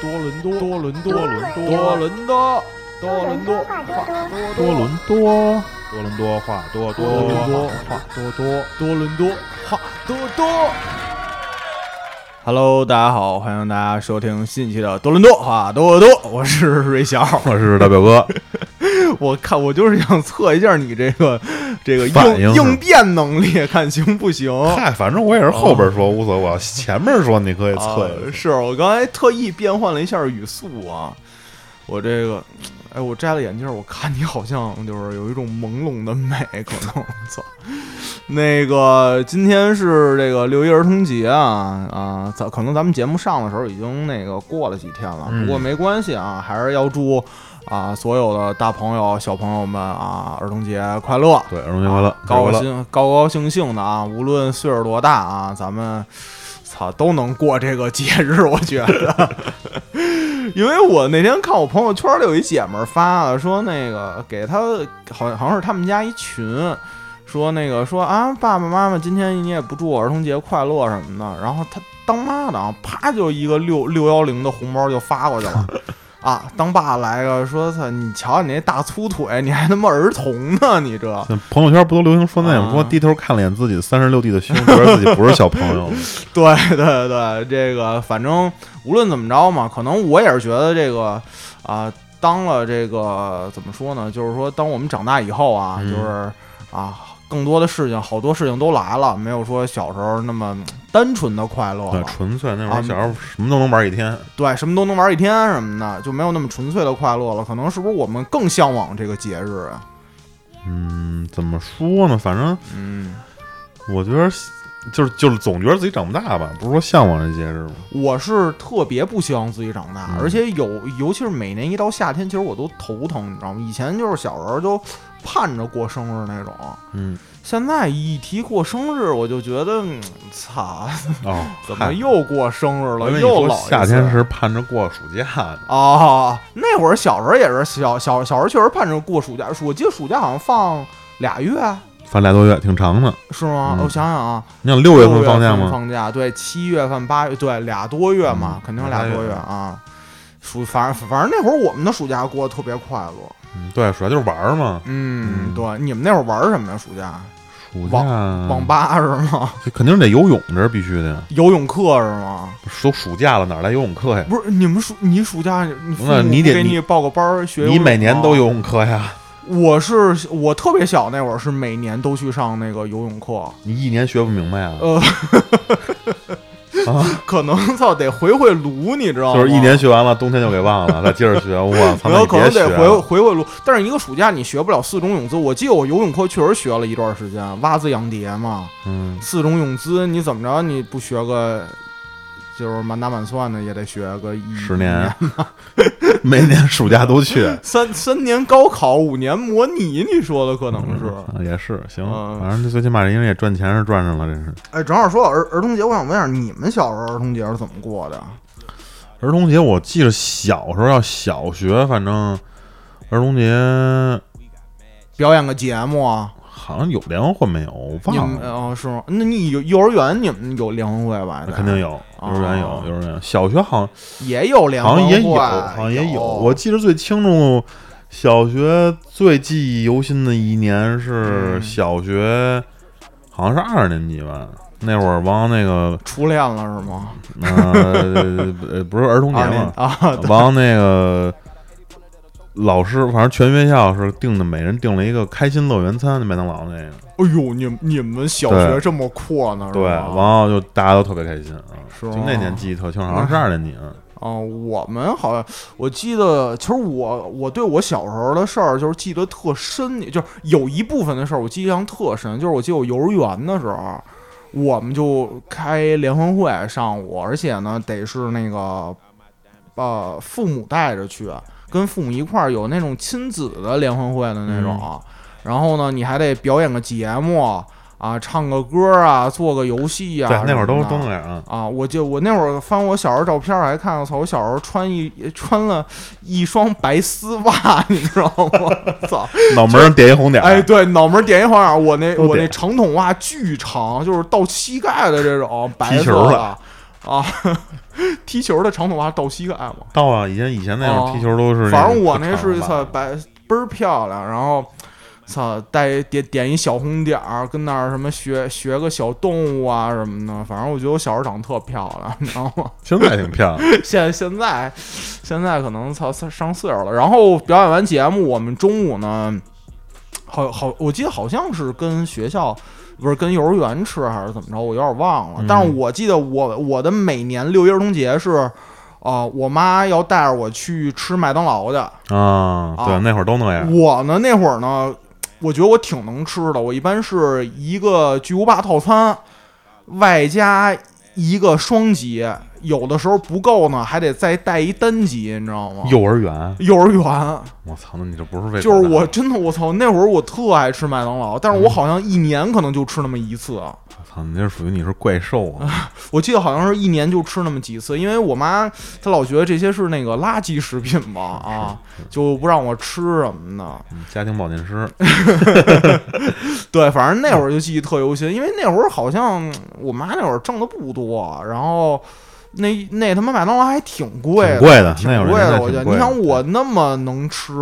多伦多，多伦多，多伦多，多伦多，多伦多，多伦多，多伦多话多。多伦多话多多，多伦多话多多。Hello，大家好，欢迎大家收听新一期的多伦多话多多，我是瑞小，我是大表哥。我看我就是想测一下你这个这个应应应变能力，看行不行。嗨，反正我也是后边说无所谓，前面说你可以测。是我刚才特意变换了一下语速啊，我这个，哎，我摘了眼镜，我看你好像就是有一种朦胧的美，可能操。那个今天是这个六一儿童节啊啊，咱可能咱们节目上的时候已经那个过了几天了，嗯不过没关系啊，还是要祝啊所有的大朋友小朋友们啊儿童节快乐。对，儿童节快乐，高高。兴高高兴兴的啊，无论岁数多大啊，咱们操都能过这个节日，我觉得。因为我那天看我朋友圈里有一姐们儿发了，说那个给她好像好像是他们家一群，说那个说啊爸爸妈妈今天你也不祝我儿童节快乐什么的，然后她当妈的啊，啪就一个六六幺零的红包就发过去了。啊，当爸来个说操，你瞧你那大粗腿，你还他妈儿童呢，你这朋友圈不都流行说那种啊说低头看了眼自己三十六 D 的胸，觉得自己不是小朋友了。对对对，这个反正无论怎么着嘛，可能我也是觉得这个啊、当了这个怎么说呢？就是说，当我们长大以后啊，嗯就是啊，更多的事情，好多事情都来了，没有说小时候那么 单纯的快乐对，了。纯粹那会啊儿小时候什么都能玩一天。对，什么都能玩一天什么的，就没有那么纯粹的快乐了。可能是不是我们更向往这个节日啊？嗯，怎么说呢？反正嗯，我觉得就是就是总觉得自己长不大吧，不是说向往这节日吗？我是特别不希望自己长大，嗯而且有，尤其是每年一到夏天，其实我都头疼，你知道吗？以前就是小时候就盼着过生日那种，嗯，现在一提过生日，我就觉得，嗯操，哦，怎么又过生日了？又夏天是盼着过暑假呢。哦，那会儿小时候也是小小小时候确实盼着过暑假，我记得暑假好像放俩月，放俩多月，挺长的。是吗？嗯我想想啊，你想六月份放假吗？放假对，七月份、八月对俩多月嘛，嗯肯定俩多月月啊。暑反正反正那会儿我们的暑假过得特别快乐。嗯，对，主要就是玩儿嘛。嗯，嗯对，你们那会儿玩什么呀？暑假暑假网吧是吗？这肯定是得游泳，这是必须的呀。游泳课是吗？都暑假了，哪来游泳课呀？不是，你们暑你暑假你那你得给你报个班儿学？你每年都游泳课呀？我是我特别小那会儿是每年都去上那个游泳课，你一年学不明白啊？呃，啊，可能操得回回炉，你知道吗？就是一年学完了，冬天就给忘了，再接着学。我操，可能得回。回回炉，但是一个暑假你学不了四种泳姿。我记得我游泳课确实学了一段时间，蛙姿仰蝶嘛，嗯，四种泳姿，你怎么着你不学个，就是满打满算的也得学个一十年，每年暑假都去。三三年高考，五年模拟，你说的可能是。啊也是行，嗯反正这最起码人家也赚钱是赚上了，这是。哎，正好说到儿儿童节，我想问一下，你们小时候儿童节是怎么过的？儿童节我记得小时候要小学，反正儿童节表演个节目啊？好像有联欢会没有？我忘了。哦是吗？那你有幼儿园你们有联欢会吧？那肯定有，幼儿园有，哦幼儿园小学好像也有联欢会，好像也有，好像也有。我记得最清楚，小学最记忆犹新的一年是嗯小学，好像是二年级吧。那会儿王那个初恋了是吗？呃呃不是儿童节二年嘛，啊，对往那个老师，反正全学校是定的，每人定了一个开心乐园餐，麦当劳那个。哎呦，你们你们小学这么阔呢？是对，吧然后就大家都特别开心啊。是吗就那年记忆特清，好像 是二年级啊。哦，我们好像我记得，其实我我对我小时候的事儿就是记得特深，就是有一部分的事儿我记忆象特深，就是我记得我幼儿园的时候，我们就开联欢会上午，而且呢得是那个呃父母带着去，跟父母一块儿有那种亲子的联欢会的那种，嗯。然后呢你还得表演个节目啊，唱个歌啊，做个游戏啊，对，那会儿都什么的。都那样啊。啊，我就我那会儿翻我小时候照片儿，还看我操，我小时候穿一穿了一双白丝袜，你知道吗？操！脑门上点一红点儿，哎，对，脑门点一红点儿，我那我那长筒袜巨长，就是到膝盖的这种白色踢球的了啊。踢球的长筒袜到膝盖吗？到啊，以前以前那种哦踢球都是反正我那是吧操白倍儿漂亮，然后操带点点一小红点儿，跟那儿什么学学个小动物啊什么的。反正我觉得我小时候长得特漂亮，你知道吗？现在挺漂亮。现现在现在可能操上岁数了。然后表演完节目，我们中午呢，好好我记得好像是跟学校。不是跟幼儿园吃还是怎么着？我有点忘了。嗯但是我记得我我的每年六一儿童节是，啊、我妈要带着我去吃麦当劳去。啊，对，啊那会儿都那样。我呢那会儿呢，我觉得我挺能吃的。我一般是一个巨无霸套餐，外加一个双击，有的时候不够呢，还得再带一单级，你知道吗？幼儿园，幼儿园，我操，那你这不是为就是我真的我操，那会儿我特爱吃麦当劳，但是我好像一年可能就吃那么一次。我操，你这属于你是怪兽啊！我记得好像是一年就吃那么几次，因为我妈她老觉得这些是那个垃圾食品嘛，啊，就不让我吃什么的。嗯家庭保健师，对，反正那会儿就记忆特犹新，因为那会儿好像我妈那会儿挣的不多，然后那那他妈麦当劳还挺贵的，挺贵的挺贵的。我觉得，你想我那么能吃，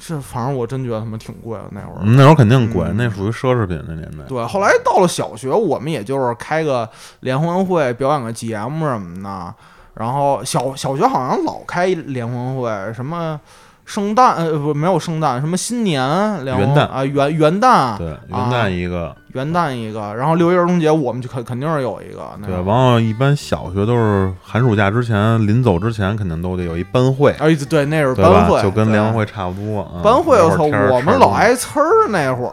这反正我真觉得他妈挺贵的那会儿。嗯那会儿肯定贵，嗯那属于奢侈品那年代。对，后来到了小学，我们也就是开个联欢会，表演个节目什么的。然后小小学好像老开联欢会，什么圣诞呃不没有圣诞，什么新年联欢元旦啊元元旦对，元旦一个，元旦一个，然后六一儿童节我们就肯肯定是有一个。那对，个完了，一般小学都是寒暑假之前，临走之前肯定都得有一班会，哎对，那是班会，？就跟联欢会差不多。啊班会，我操，我们老挨呲儿那会儿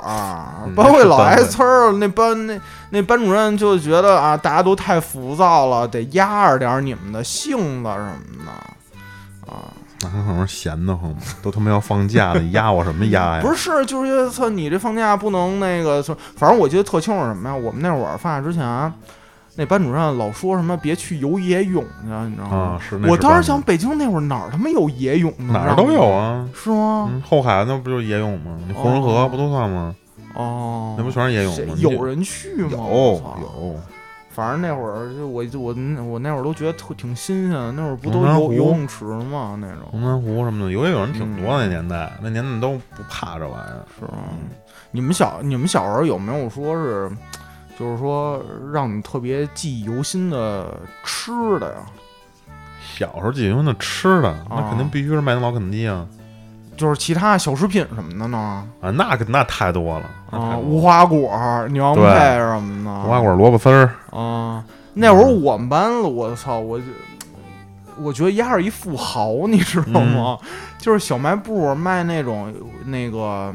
嗯，班会老挨呲儿，那班那那班主任就觉得啊，大家都太浮躁了，得压着点儿你们的性子什么的。啊，那可能是闲得慌，都他妈要放假了，你压我什么压呀？不是，就是觉得操，你这放假不能那个，就反正我记得特清楚什么呀？我们那会儿放假之前，那班主任老说什么别去游野泳去，你知道吗？啊，是那我当时想，北京那会儿哪儿他妈有野泳呢？哪儿都有啊。是吗？嗯，后海那不就是野泳吗？你红人河哦不都算吗？哦，那不全是野泳吗？有人去吗？有有，反正那会儿就我就我我那会儿都觉得特挺新鲜的，那会儿不都游游泳池吗？那种龙潭湖什么的，游野泳人挺多嗯那年代，那年代都不怕这玩意儿。是吧？你们小你们小时候有没有说是，就是说让你特别记忆犹新的吃的呀？小时候记忆犹新的吃的，那啊肯定必须是麦当劳、肯德基啊就是其他小食品什么的呢？啊，那个那太多了，啊，无花果、牛羊配什么的，无花果、萝卜丝儿，啊。那会儿我们班，我操，我就我觉得丫是一富豪，你知道吗？就是小卖部卖那种那个，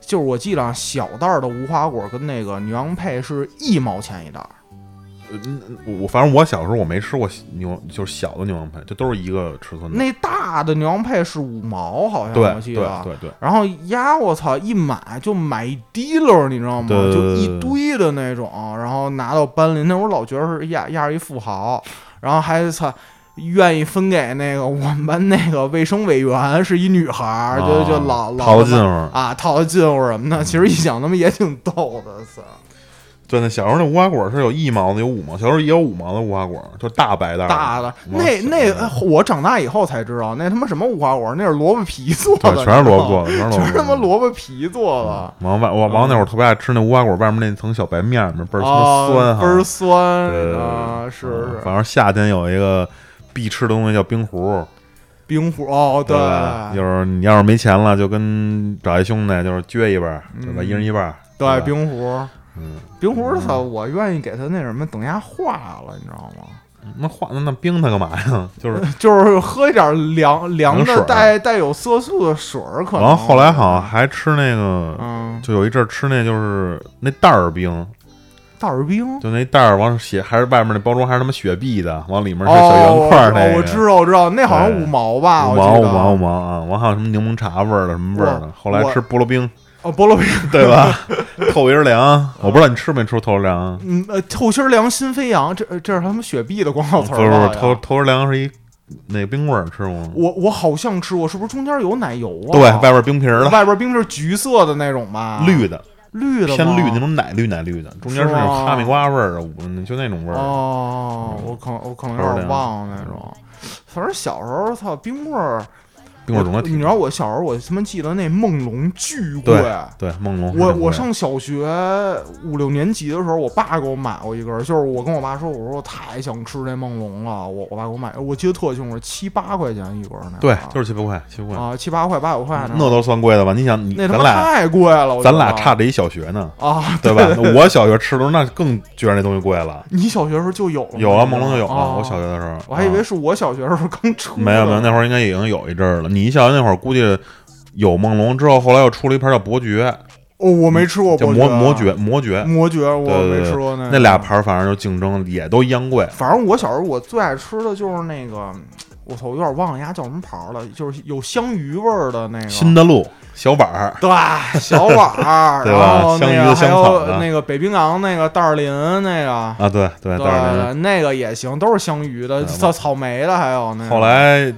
就是我记得啊小袋儿的无花果跟那个牛羊配是一毛钱一袋儿。嗯，我反正我小时候我没吃过牛，就是小的牛羊配，这都是一个尺寸的。那大的牛羊配是五毛，好像对我记得。对对对，然后鸭，我操，一买就买一提溜儿，你知道吗？就一堆的那种，然后拿到班里，那会儿老觉得是亚亚是一富豪，然后还操愿意分给那个我们班那个卫生委员是一女孩儿，就就老老啊套的近乎。啊，套的近乎什么的。其实一想，他妈也挺逗的，操。对，那小时候那无花果是有一毛的，有五毛，小时候也有五毛的无花果，就大白袋儿大的那那我长大以后才知道，那他妈什么无花果，那是萝卜皮做的，对，全是萝卜做的，全是他妈。萝卜皮做的。王外我王那会儿特别爱吃那无花果外面那层小白面儿，倍儿酸哈，倍儿酸啊，是是嗯反正夏天有一个必吃的东西叫冰壶，冰壶哦，对？就是你要是没钱了，就跟找一兄弟，就是撅一半儿，对吧？嗯一人一半儿，对冰壶，嗯，冰壶，操，我愿意给他那什么，等下化了，你知道吗？那化那那冰它干嘛呀？就是 就是喝一点凉凉的带带有色素的水儿，可能。完了后来好像还吃那个，嗯，就有一阵儿吃那就是那袋儿冰，袋儿冰。就那袋儿往写还是外面那包装还是他妈雪碧的，往里面是哦，小圆块那个。我知道，我知道，那好像五毛吧，五毛五毛五毛啊！完还有什么柠檬茶味儿的什么味儿的，后来吃菠萝冰，哦，菠萝冰，对吧？透一人凉，我不知道你吃没吃过透心凉。嗯，呃，透心凉心飞扬，这这是他们雪碧的广告词不是不是，透透心凉是一那个冰棍儿，吃过吗？我我好像吃过，是不是中间有奶油啊？对，外边冰皮儿的，外边冰是橘色的那种吧？绿的，绿的偏绿那种奶绿奶绿的，中间是是那种哈密瓜味儿的，嗯就那种味儿。哦，嗯我可我可能有点忘了那种。反正小时候，操冰棍儿，冰棍儿种的你知道我小时候，我他妈记得那梦龙巨贵。对梦龙我我上小学五六年级的时候，我爸给我买过一根儿，就是我跟我爸说，我说我太想吃那梦龙了，我我爸给我买，我记得特清楚，七八块钱一根儿那对，就是七八块七八块，啊七八块八九块那都算贵的吧？你想你那他妈咱俩太贵了，咱俩差着一小学呢，啊，对吧？我小学吃的时候那更觉得那东西贵了。你小学时候就有了，有啊梦龙就有了，哦我小学的时候，我还以为啊是我小学的时候刚出，没有没有，那会儿应该已经有一阵儿了。你一小学那会儿估计有梦龙，之后后来又出了一盘叫伯爵，哦，我没吃过叫伯爵魔魔爵魔爵，魔爵，我没吃过那那俩盘儿反正就竞争也都一样贵。反正我小时候我最爱吃的就是那个，我操，我有点忘了人家叫什么牌儿了，就是有香鱼味儿的那个。新的路小板儿，对，小碗儿，对吧然后那香鱼的个还香草那个北冰洋那个袋儿林那个，啊，对对，对袋儿对，那个也行，都是香鱼的，草草莓的，还有那个。后来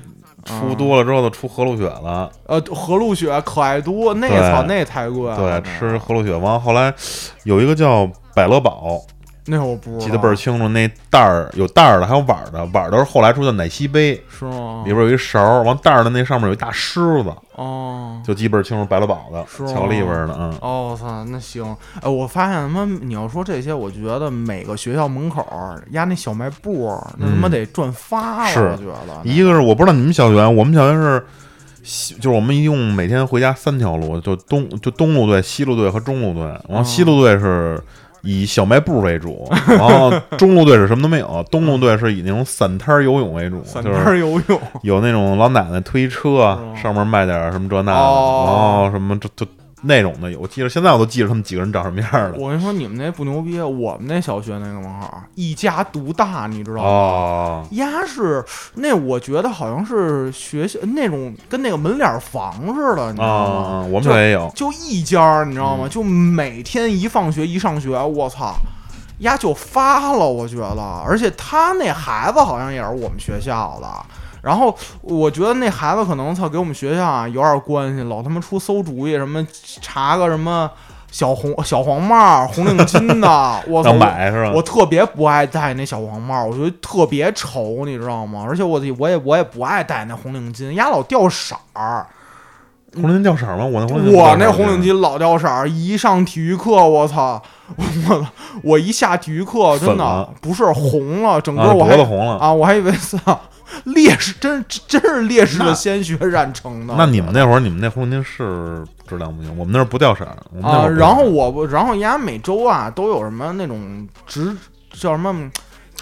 出嗯多了之后，就出和路雪了。呃，和路雪可爱多，那对操那太贵了。对，吃和路雪。完后来有一个叫百乐宝，那我不记得倍儿清楚。那袋儿有袋儿的，还有碗儿的。碗儿的是后来出的奶昔杯，是吗？里边有一勺儿。完袋儿的那上面有一大狮子，哦就记倍儿清楚。百乐宝的，巧克力味儿的，嗯。哦，我操，那行。哎，我发现他妈你要说这些，我觉得每个学校门口儿压那小卖部儿，那他妈嗯得赚发了。是我觉得一个是我不知道你们小学，我们小学是西，就是我们一共每天回家三条路，就东就东路队、西路队和中路队。然后西路队是以小卖部为主，然后中路队是什么都没有，东路队是以那种散摊儿游泳为主，散摊就是儿游泳，有那种老奶奶推车，上面卖点什么这那的，哦然后什么这就那种的，我记得现在我都记着他们几个人长什么样了。我跟你说，你们那不牛逼，我们那小学那个门口一家独大，你知道吗？哦，鸭是那，我觉得好像是学校那种跟那个门脸房似的，你知啊道吗？啊，我们也有，就一家儿，你知道吗？嗯就每天一放学一上学，我操，丫就发了，我觉得，而且他那孩子好像也是我们学校的。然后我觉得那孩子可能操给我们学校啊有点关系，老他妈出馊主意，什么查个什么小红 小黄帽、红领巾的，我操！买是吧？我特别不爱戴那小黄帽，我觉得特别丑，你知道吗？而且我我也我也不爱戴那红领巾，丫老掉色儿。红领巾掉色儿吗？我那红领巾我那红领巾老掉色儿，一上体育课，我操，我我一下体育课真的不是红了，整个啊，我还红了。啊，我还以为操 烈士，真真是烈士的鲜血染成的。那你们那会儿，你们那红领巾是质量不行，我们那儿不掉色啊，然后我不，然后人家每周啊都有什么那种值叫什么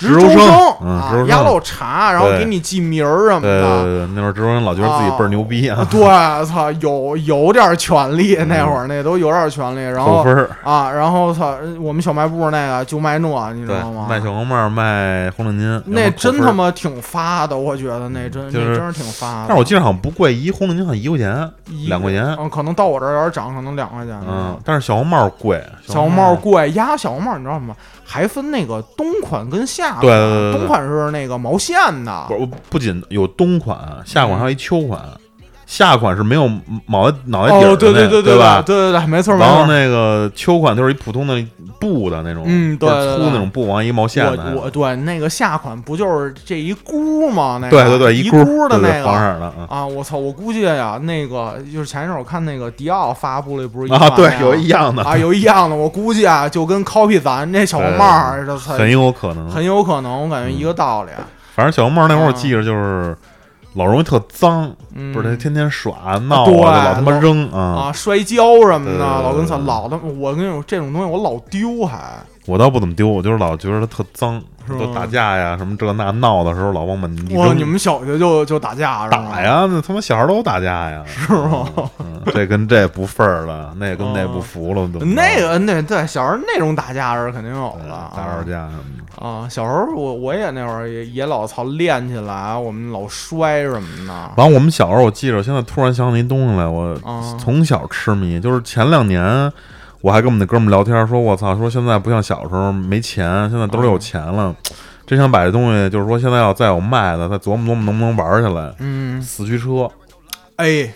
值值周生嗯啊值周，生丫老查，然后给你记名儿什么的对的。对对，那会儿值周生老觉得自己倍儿牛逼啊，对，操，有有点权利，那会儿那都有点权利，然后扣分儿。啊，然后操，我们小卖部那个就卖那，你知道吗？，卖小红帽，卖红领巾，那真他！妈挺发的，我觉得那真就是那真是挺发的。但是我记得好像不贵，一红领巾好像一块钱，一两块钱。嗯，可能到我这儿有点涨，可能两块钱。嗯，但是小红帽贵，小红帽贵，压小红帽你知道吗？还分那个冬款跟夏款，对对对对对冬款是那个毛线的，不不仅有冬款、夏款，还有一秋款。夏款是没有脑袋脑袋底儿的哦，对对对对吧？对对对，没错没错。然后那个秋款就是一普通的布的那种，嗯对粗那种布，完一毛线的。我我对那个夏款不就是这一箍吗？那个对对对，一箍箍的那个。黄色的，嗯啊！我操！我估计呀，那个就是前一阵我看那个迪奥发布了，不是一啊，对，有一样的，啊，有一样的。我估计啊，就跟 copy 咱这小红帽儿这操很有可能。很有可能，我感觉一个道理。反正小红帽那会儿我啊记着就是老容易特脏，嗯，不是他天天耍闹啊，对老他妈扔啊。啊，摔跤什么的，老跟操老的，我跟你说，这种东西我老丢还。我倒不怎么丢，我就是老觉得它特脏，都打架呀什么这那闹的时候老往满地哇，扔。你们小学就就打架打？呀？那他妈小孩都打架呀，是吗？嗯，这跟这不份儿了，那跟那不服了，都那个那对小时候那种打架是肯定有对的啊打吵架什么的。啊！小时候我我也那会儿也也老操练起来，我们老摔什么的。完，我们小时候我记着，现在突然想起一东西来，我啊。从小痴迷，就是前两年我还跟我们那哥们儿聊天，说我操，说现在不像小时候没钱，现在兜里有钱了，真想把这东西，就是说现在要再有卖的，再琢磨琢磨能不能玩起来。嗯，四驱车，哎，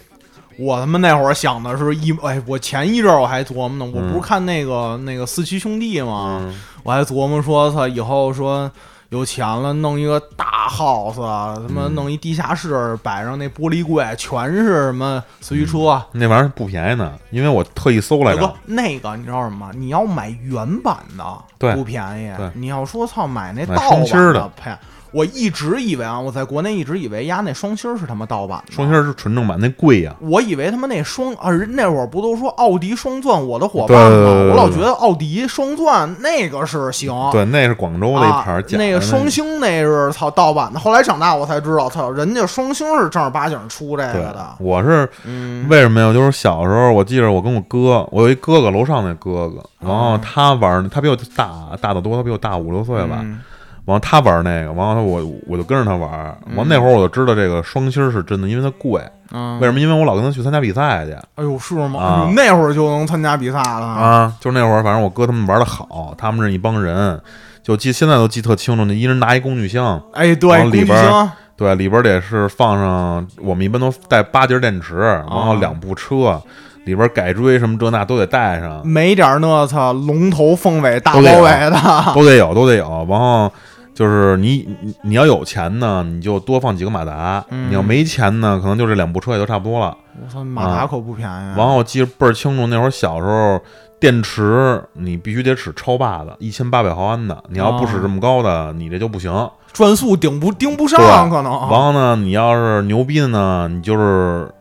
我他妈那会儿想的是一哎，我前一阵儿我还琢磨呢，我不是嗯。看那个那个四驱兄弟吗？嗯。我还琢磨说，操，以后说有钱了，弄一个大 house，他妈嗯弄一地下室，摆上那玻璃柜，全是什么四驱车。那玩意儿不便宜呢，因为我特意搜来的那个你知道什么？你要买原版的，对不便宜。你要说操买那盗版的，呸！我一直以为啊，我在国内一直以为呀，那双星儿是他妈盗版的。双星儿是纯正版，那贵呀。我以为他妈那双啊，人那会儿不都说奥迪双钻我的伙伴吗？我老觉得奥迪双钻那个是行，对，那是广州的一牌啊儿，那个双星那是操盗版的。后来长大我才知道，操，人家双星是正儿八经出这个的。我是嗯，为什么呀？就是小时候，我记着我跟我哥，我有一哥哥，楼上那哥哥，然后他玩儿，他比我大大得多，他比我大五六岁吧。嗯完后他玩那个，完后他我我就跟着他玩儿。完那会儿我就知道这个双星儿是真的，因为它贵。嗯，为什么？因为我老跟他去参加比赛去哎呦，是吗？那会儿就能参加比赛了啊。就是那会儿，反正我哥他们玩的好，他们是一帮人，就记现在都记特清楚。那一人拿一工具箱，哎，对，工具箱，对，里边得是放上，我们一般都带八节电池，然后两部车，里边改锥什么这那都得带上，没点儿那操龙头凤尾大包围的，都得有，都得有。然后就是你你你要有钱呢，你就多放几个马达；嗯你要没钱呢，可能就这两部车也就差不多了。我操，马达可不便宜。然后我记得倍儿清楚，那会儿小时候。电池你必须得使超霸的，一千八百毫安的。你要不使这么高的，你这就不行。转速顶不顶不上，对可能。然后呢，你要是牛逼的呢，你就是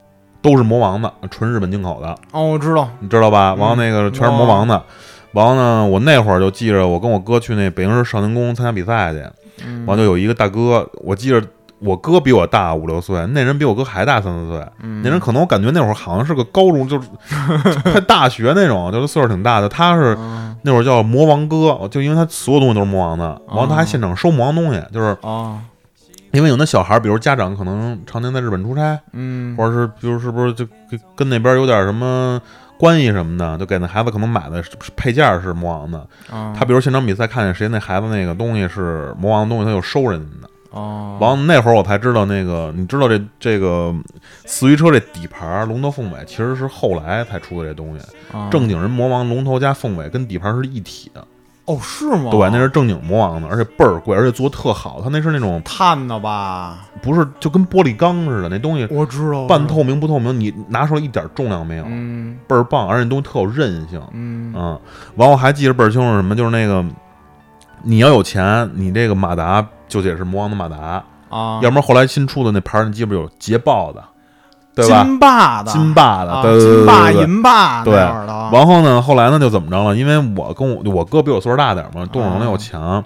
都是魔王的，纯日本进口的，哦，我知道，你知道吧？嗯然后那个全是魔王的。完了呢，我那会儿就记着，我跟我哥去那北京市少年宫参加比赛去，嗯。完就有一个大哥，我记着我哥比我大五六岁，那人比我哥还大三四岁，嗯。那人可能我感觉那会儿好像是个高中，就是 快大学那种，就是岁数挺大的。他是嗯那会儿叫魔王哥，就因为他所有东西都是魔王的，完后他还哦现场收魔王东西，就是啊，因为有那小孩儿，比如家长可能常年在日本出差，嗯，或者是比如是不是就跟跟那边有点什么关系什么的，就给那孩子可能买的配件是魔王的。啊。他比如现场比赛看见谁那孩子那个东西是魔王的东西，他就收人家的。哦，完了那会儿我才知道那个，你知道这这个四驱车这底盘龙头凤尾其实是后来才出的这东西，啊。正经人魔王龙头加凤尾跟底盘是一体的，哦是吗？对，那是正经魔王的，而且倍儿贵，而且做的特好，它那是那种碳的吧？不是就跟玻璃钢似的，那东西我知道，半透明不透明，你拿出来一点重量没有，嗯倍儿棒，而且那东西特有韧性。嗯嗯，完我还记得倍儿清楚什么，就是那个你要有钱，你这个马达就得是魔王的马达，啊，要不然后来新出的那牌儿，你记不有捷豹的，对吧？金霸的，金霸的，啊对对对金霸、对。对银霸的，然后呢，后来呢就怎么着了？因为我跟我我哥比我岁数大点儿嘛，动手能力又强，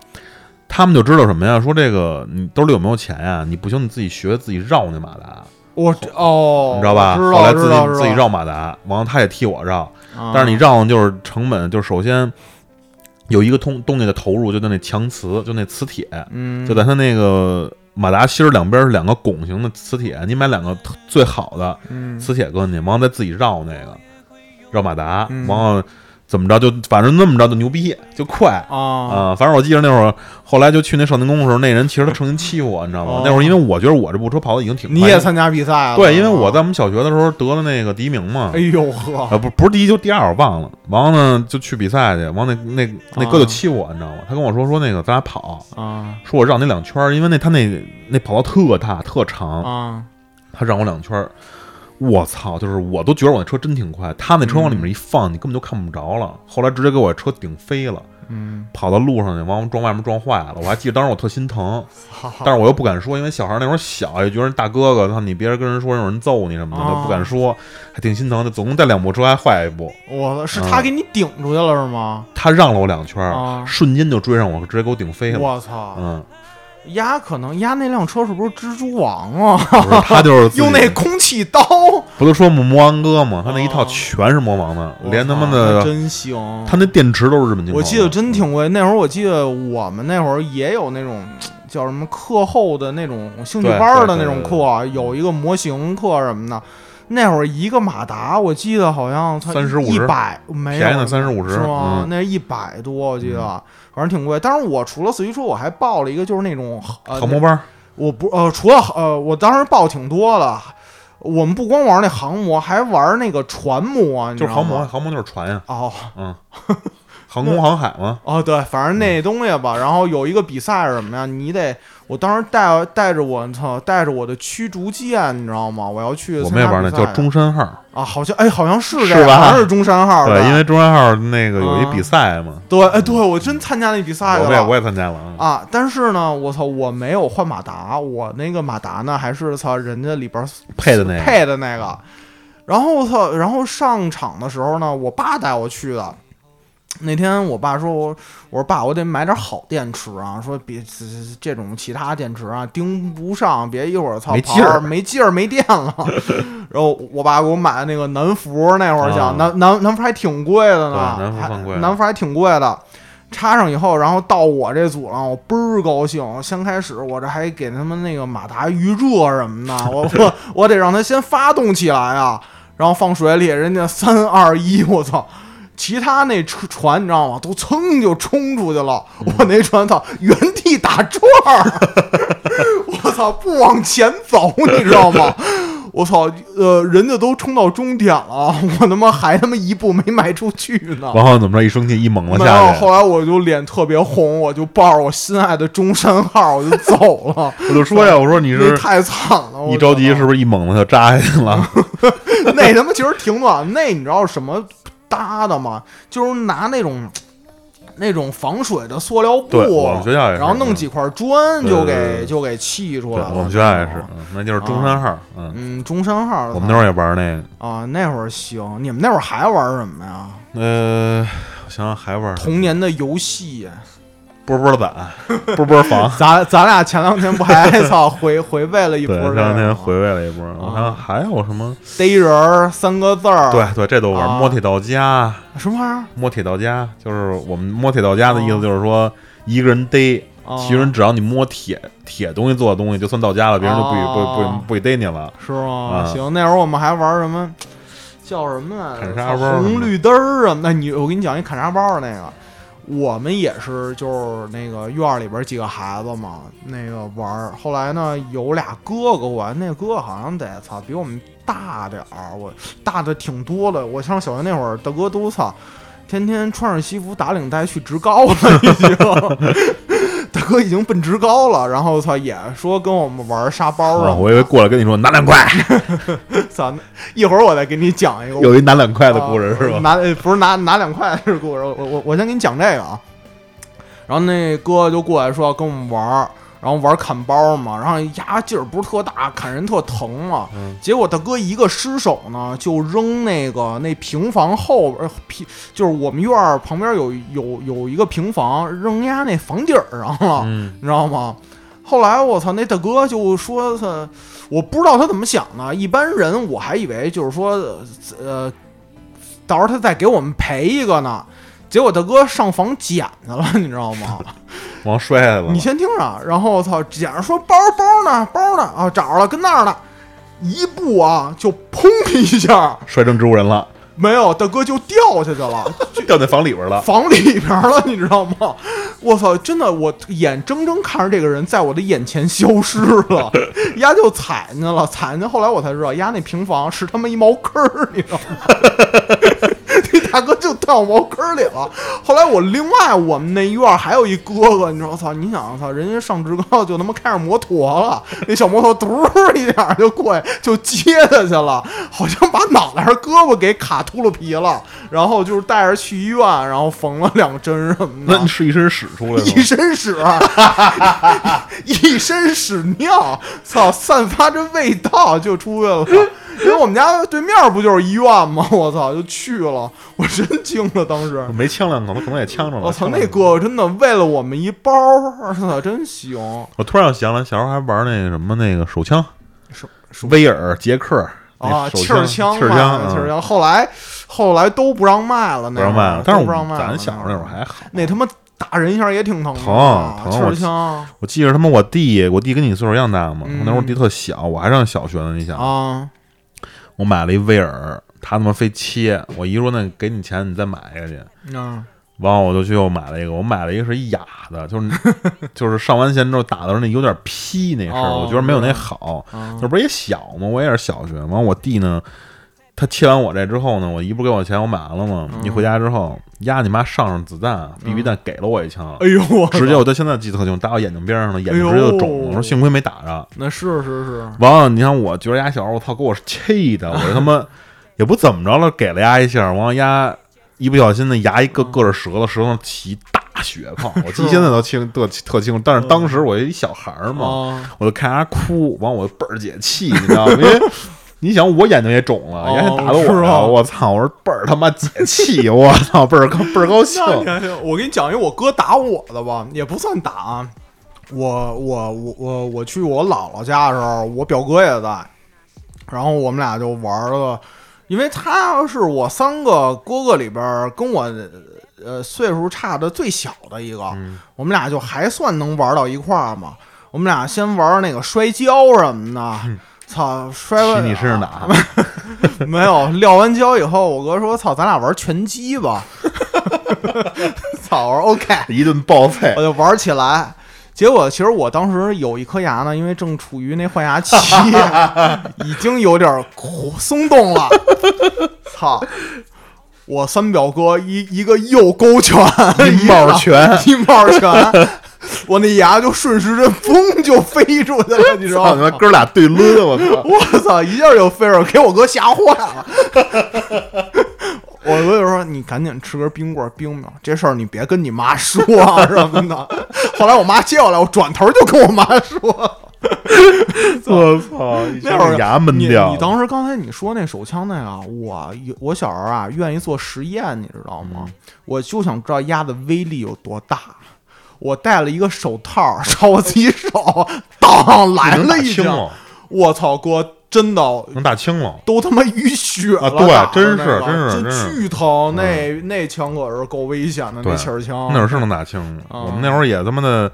他们就知道什么呀？说这个你兜里有没有钱呀？你不行，你自己学自己绕那马达，我这哦，你知道吧？知后来自己自己绕，马达，完了他也替我绕，啊。但是你绕呢就是成本，就是首先有一个通动力的投入，就在那强磁，就那磁铁，嗯，就在他那个马达芯儿两边是两个拱形的磁铁，你买两个最好的嗯。磁铁搁进去，完了再自己绕那个绕马达，嗯。完了怎么着就反正那么着就牛逼就快。啊啊、反正我记得那会儿，后来就去那少年宫的时候，那人其实他曾经欺负我，你知道吗？哦那会儿因为我觉得我这部车跑的已经挺快，你也参加比赛了？对，因为我在我们小学的时候得了那个第一名嘛，哎呦呵，啊，不不是第一就第二，我忘了。完了呢，就去比赛去，完了那那那哥就欺负我，你知道吗？他跟我说说那个咱俩跑，啊说我绕你两圈儿，因为那他那那跑道特大特长，啊他让我两圈儿。我操！就是我都觉得我那车真挺快，他那车往里面一放，你根本就看不着了。后来直接给我车顶飞了，嗯，跑到路上去，完了撞外面撞坏了。我还记得当时我特心疼，但是我又不敢说，因为小孩那会儿小，也觉得大哥哥，他你别人跟人说有人揍你什么的，哦都不敢说，还挺心疼的。总共带两部车还坏一部，我是他给你顶出去了是吗？他让了我两圈瞬间就追上我，直接给我顶飞了。我操！嗯，丫可能压那辆车是不是蜘蛛王啊？不是他就是用那空气刀，不都说魔王哥吗？他那一套哦全是魔王的，连他妈的真行。他那电池都是日本进口。我记得真挺贵，那会儿我记得我们那会儿也有那种叫什么课后的那种兴趣班的那种课，有一个模型课什么的。那会儿一个马达，我记得好像才30一50百没便宜的三十五十是吗？嗯那一百多，我记得，反正挺贵。当时我除了四驱车，我还报了一个，就是那种呃航模班儿，我不呃，除了呃，我当时报挺多的，我们不光玩那航模，还玩那个船模，就是航模，航模就是船呀，哦嗯，航空航海吗，哦，对，反正那东西吧。然后有一个比赛是什么呀？你得，我当时带带着我操，带着我的驱逐舰，你知道吗？我要去我们也玩那叫中山号，啊，好像哎，好像是是这样，吧？好像是中山号对，因为中山号那个有一啊比赛嘛，对，哎，对我真参加那比赛了。我也我也参加了啊，啊，但是呢，我操，我没有换马达，我那个马达呢还是操人家里边配的那个。配的那个。然后我操，然后上场的时候呢，我爸带我去的。那天我爸说我，我说爸，我得买点好电池啊，说别这这种其他电池啊盯不上，别一会儿操跑没劲儿没劲儿没电了。然后我爸给我买的那个南孚，那会儿想、啊南南南孚还挺贵的呢，南孚南孚还挺贵的。插上以后，然后到我这组了，我倍儿高兴。先开始我这还给他们那个马达预热什么的，我 我我得让它先发动起来啊，然后放水里，人家三二一，我操！其他那车船你知道吗？都噌就冲出去了，我那船操原地打转儿，我操不往前走，你知道吗？我操，呃，人家都冲到终点了，我他妈还他妈一步没迈出去呢。然后怎么着一生气一猛子没有，下去，后来我就脸特别红，我就抱着我心爱的中山号，我就走了。我就说呀，我说你是那太惨了，我一着急是不是一猛子就扎下去了？那他妈其实挺暖，那你知道什么搭的嘛？就是拿那种那种防水的塑料布，我们学校也是。然后弄几块砖就给就给砌出来了。我们学校也是，嗯那就是中山号，嗯，嗯，中山号，我们那会儿也玩那个，啊，那会儿行，你们那会儿还玩什么呀？呃，我想想还玩童年的游戏，波波攒，波波房。咱咱俩前两天不还 操回回味了一波？前两天回味了一波。我啊看还有什么？逮人儿三个字儿，对，对，这都玩。啊摸铁到家，什么玩意儿？摸铁到家，就是我们摸铁到家的意思，就是说一个人逮，啊其余人只要你摸铁铁东西做的东西，就算到家了，别人就不许不不哦不许逮你了。是吗？啊行，那会儿我们还玩什么？叫什么来着？砍沙包红绿灯儿啊！那你我跟你讲，一砍沙包的那个，我们也是就是那个院里边几个孩子嘛，那个玩儿。后来呢，有俩哥哥，我那哥好像得操比我们大点儿，我大的挺多的。我上小学那会儿，大哥都操。天天穿着西服打领带去职高了，已经，哥已经奔职高了。然后操也说跟我们玩沙包啊，啊，我以为过来跟你说拿两块，操！一会儿我再给你讲一个有一拿两块的故事是吧？啊拿呃不是拿拿两块的故事，我我我先给你讲这个啊。然后那哥就过来说要跟我们玩儿，然后玩砍包嘛，然后牙劲儿不是特大，砍人特疼嘛。嗯结果大哥一个失手呢，就扔那个那平房后边儿平，就是我们院儿旁边有有有一个平房，扔压那房顶儿上了。嗯，你知道吗？后来我操，那大哥就说他，我不知道他怎么想的。一般人我还以为就是说，呃，到时候他再给我们赔一个呢。结果大哥上房捡去了，你知道吗？往摔下来了你。先听着，然后我操，捡着说包包呢，包呢啊，找着了，跟那儿呢，一步啊就砰一下，摔成植物人了，没有，大哥就掉下去了，掉在房里边了。房里边了，你知道吗？我操，真的，我眼睁睁看着这个人在我的眼前消失了，丫就踩进去了，踩进去，后来我才知道，丫那平房是他妈一茅坑儿，你知道吗？那大哥就掉茅坑里了。后来我另外我们那院儿还有一哥哥，你知道，操，你想，操，人家上职高就他妈开着摩托了，那小摩托嘟儿一下就过去就接他去了，好像把脑袋上胳膊给卡秃噜皮了，然后就是带着去医院，然后缝了两针什么的那你。是一身屎出来一，身屎，一身屎尿，操，散发着味道就出来了。因为我们家对面不就是医院吗？我操，就去了，我真惊了，当时。没呛两口，他可能也呛着了。我操，那哥哥真的为了我们一包，操，真行。我突然想来，小时候还玩那个什么那个手枪，手手威尔、杰克啊，气儿枪，气儿枪，嘛，气儿嗯枪。后来后来都不让卖了，那不让卖了。但是我不让卖了。咱小时候那会儿还好。那他妈打人一下也挺疼的，疼疼气枪我记着他妈我弟，我弟跟你岁数一样大嘛，那会儿弟特小，我还上小学呢。你想，啊我买了一威尔，他他妈非切，我姨说那给你钱你再买一个去。嗯完后我就去又买了一个，我买了一个是一哑的，就是 就是上完弦之后打的时候那有点劈那声儿，哦我觉得没有那好。啊那不是也小吗？我也是小学。完我弟呢，他切完我这之后呢，我姨不是给我钱，我买完了吗？嗯一回家之后，丫你妈上上子弹，BB 弹给了我一枪，哎呦，我直接我到现在记得特清，打我眼睛边上了，眼睛直接就肿了。我说幸亏没打着。那是是是，完了，你看我觉得丫小时候，我操，给我气的，我他妈也不怎么着了，给了丫一下，完了丫一不小心那牙一个个着折了，舌头上起大血泡，我记现在都清特特清楚，但是当时我一小孩儿嘛，啊，我就看丫哭，完我就倍儿解气，你知道吗？因为你想我眼睛也肿了，哦丫还打的我呀，我操！我说倍儿他妈解气，我操，倍儿高 倍儿高兴。我给你讲一个我哥打我的吧，也不算打啊。我我我我我去我姥姥家的时候，我表哥也在，然后我们俩就玩了，因为他是我三个哥哥里边儿跟我呃岁数差的最小的一个，嗯我们俩就还算能玩到一块儿嘛。我们俩先玩那个摔跤什么的，操，摔骑完你身上打，没有撂完跤以后，我哥说：“操，咱俩玩拳击吧。”操，我说 OK，一顿暴揍我，就玩起来。结果其实我当时有一颗牙呢，因为正处于那换牙期，已经有点苦松动了。操！我三表哥一一个右勾拳，一帽拳，一帽拳，我那牙就顺时针嘣就飞出去了，你知操道吗？哥俩对抡，我操！我操！一下就飞了，给我哥吓坏了。我哥就说：“你赶紧吃根冰棍冰冰，这事儿你别跟你妈说啊什么的。”后来我妈接过来，我转头就跟我妈说 我操！一：“那会儿牙闷掉。你当时刚才你说那手枪那个，我我小时候啊愿意做实验，你知道吗？嗯我就想知道鸭的威力有多大。我戴了一个手套，朝我自己手，当来了一枪。我操，哥，真的能打青了。都他妈淤血了，啊对真是那个真是巨疼。那那枪可是够危险的，那气儿枪。那会儿是能打青的。啊我们那会儿也他妈的，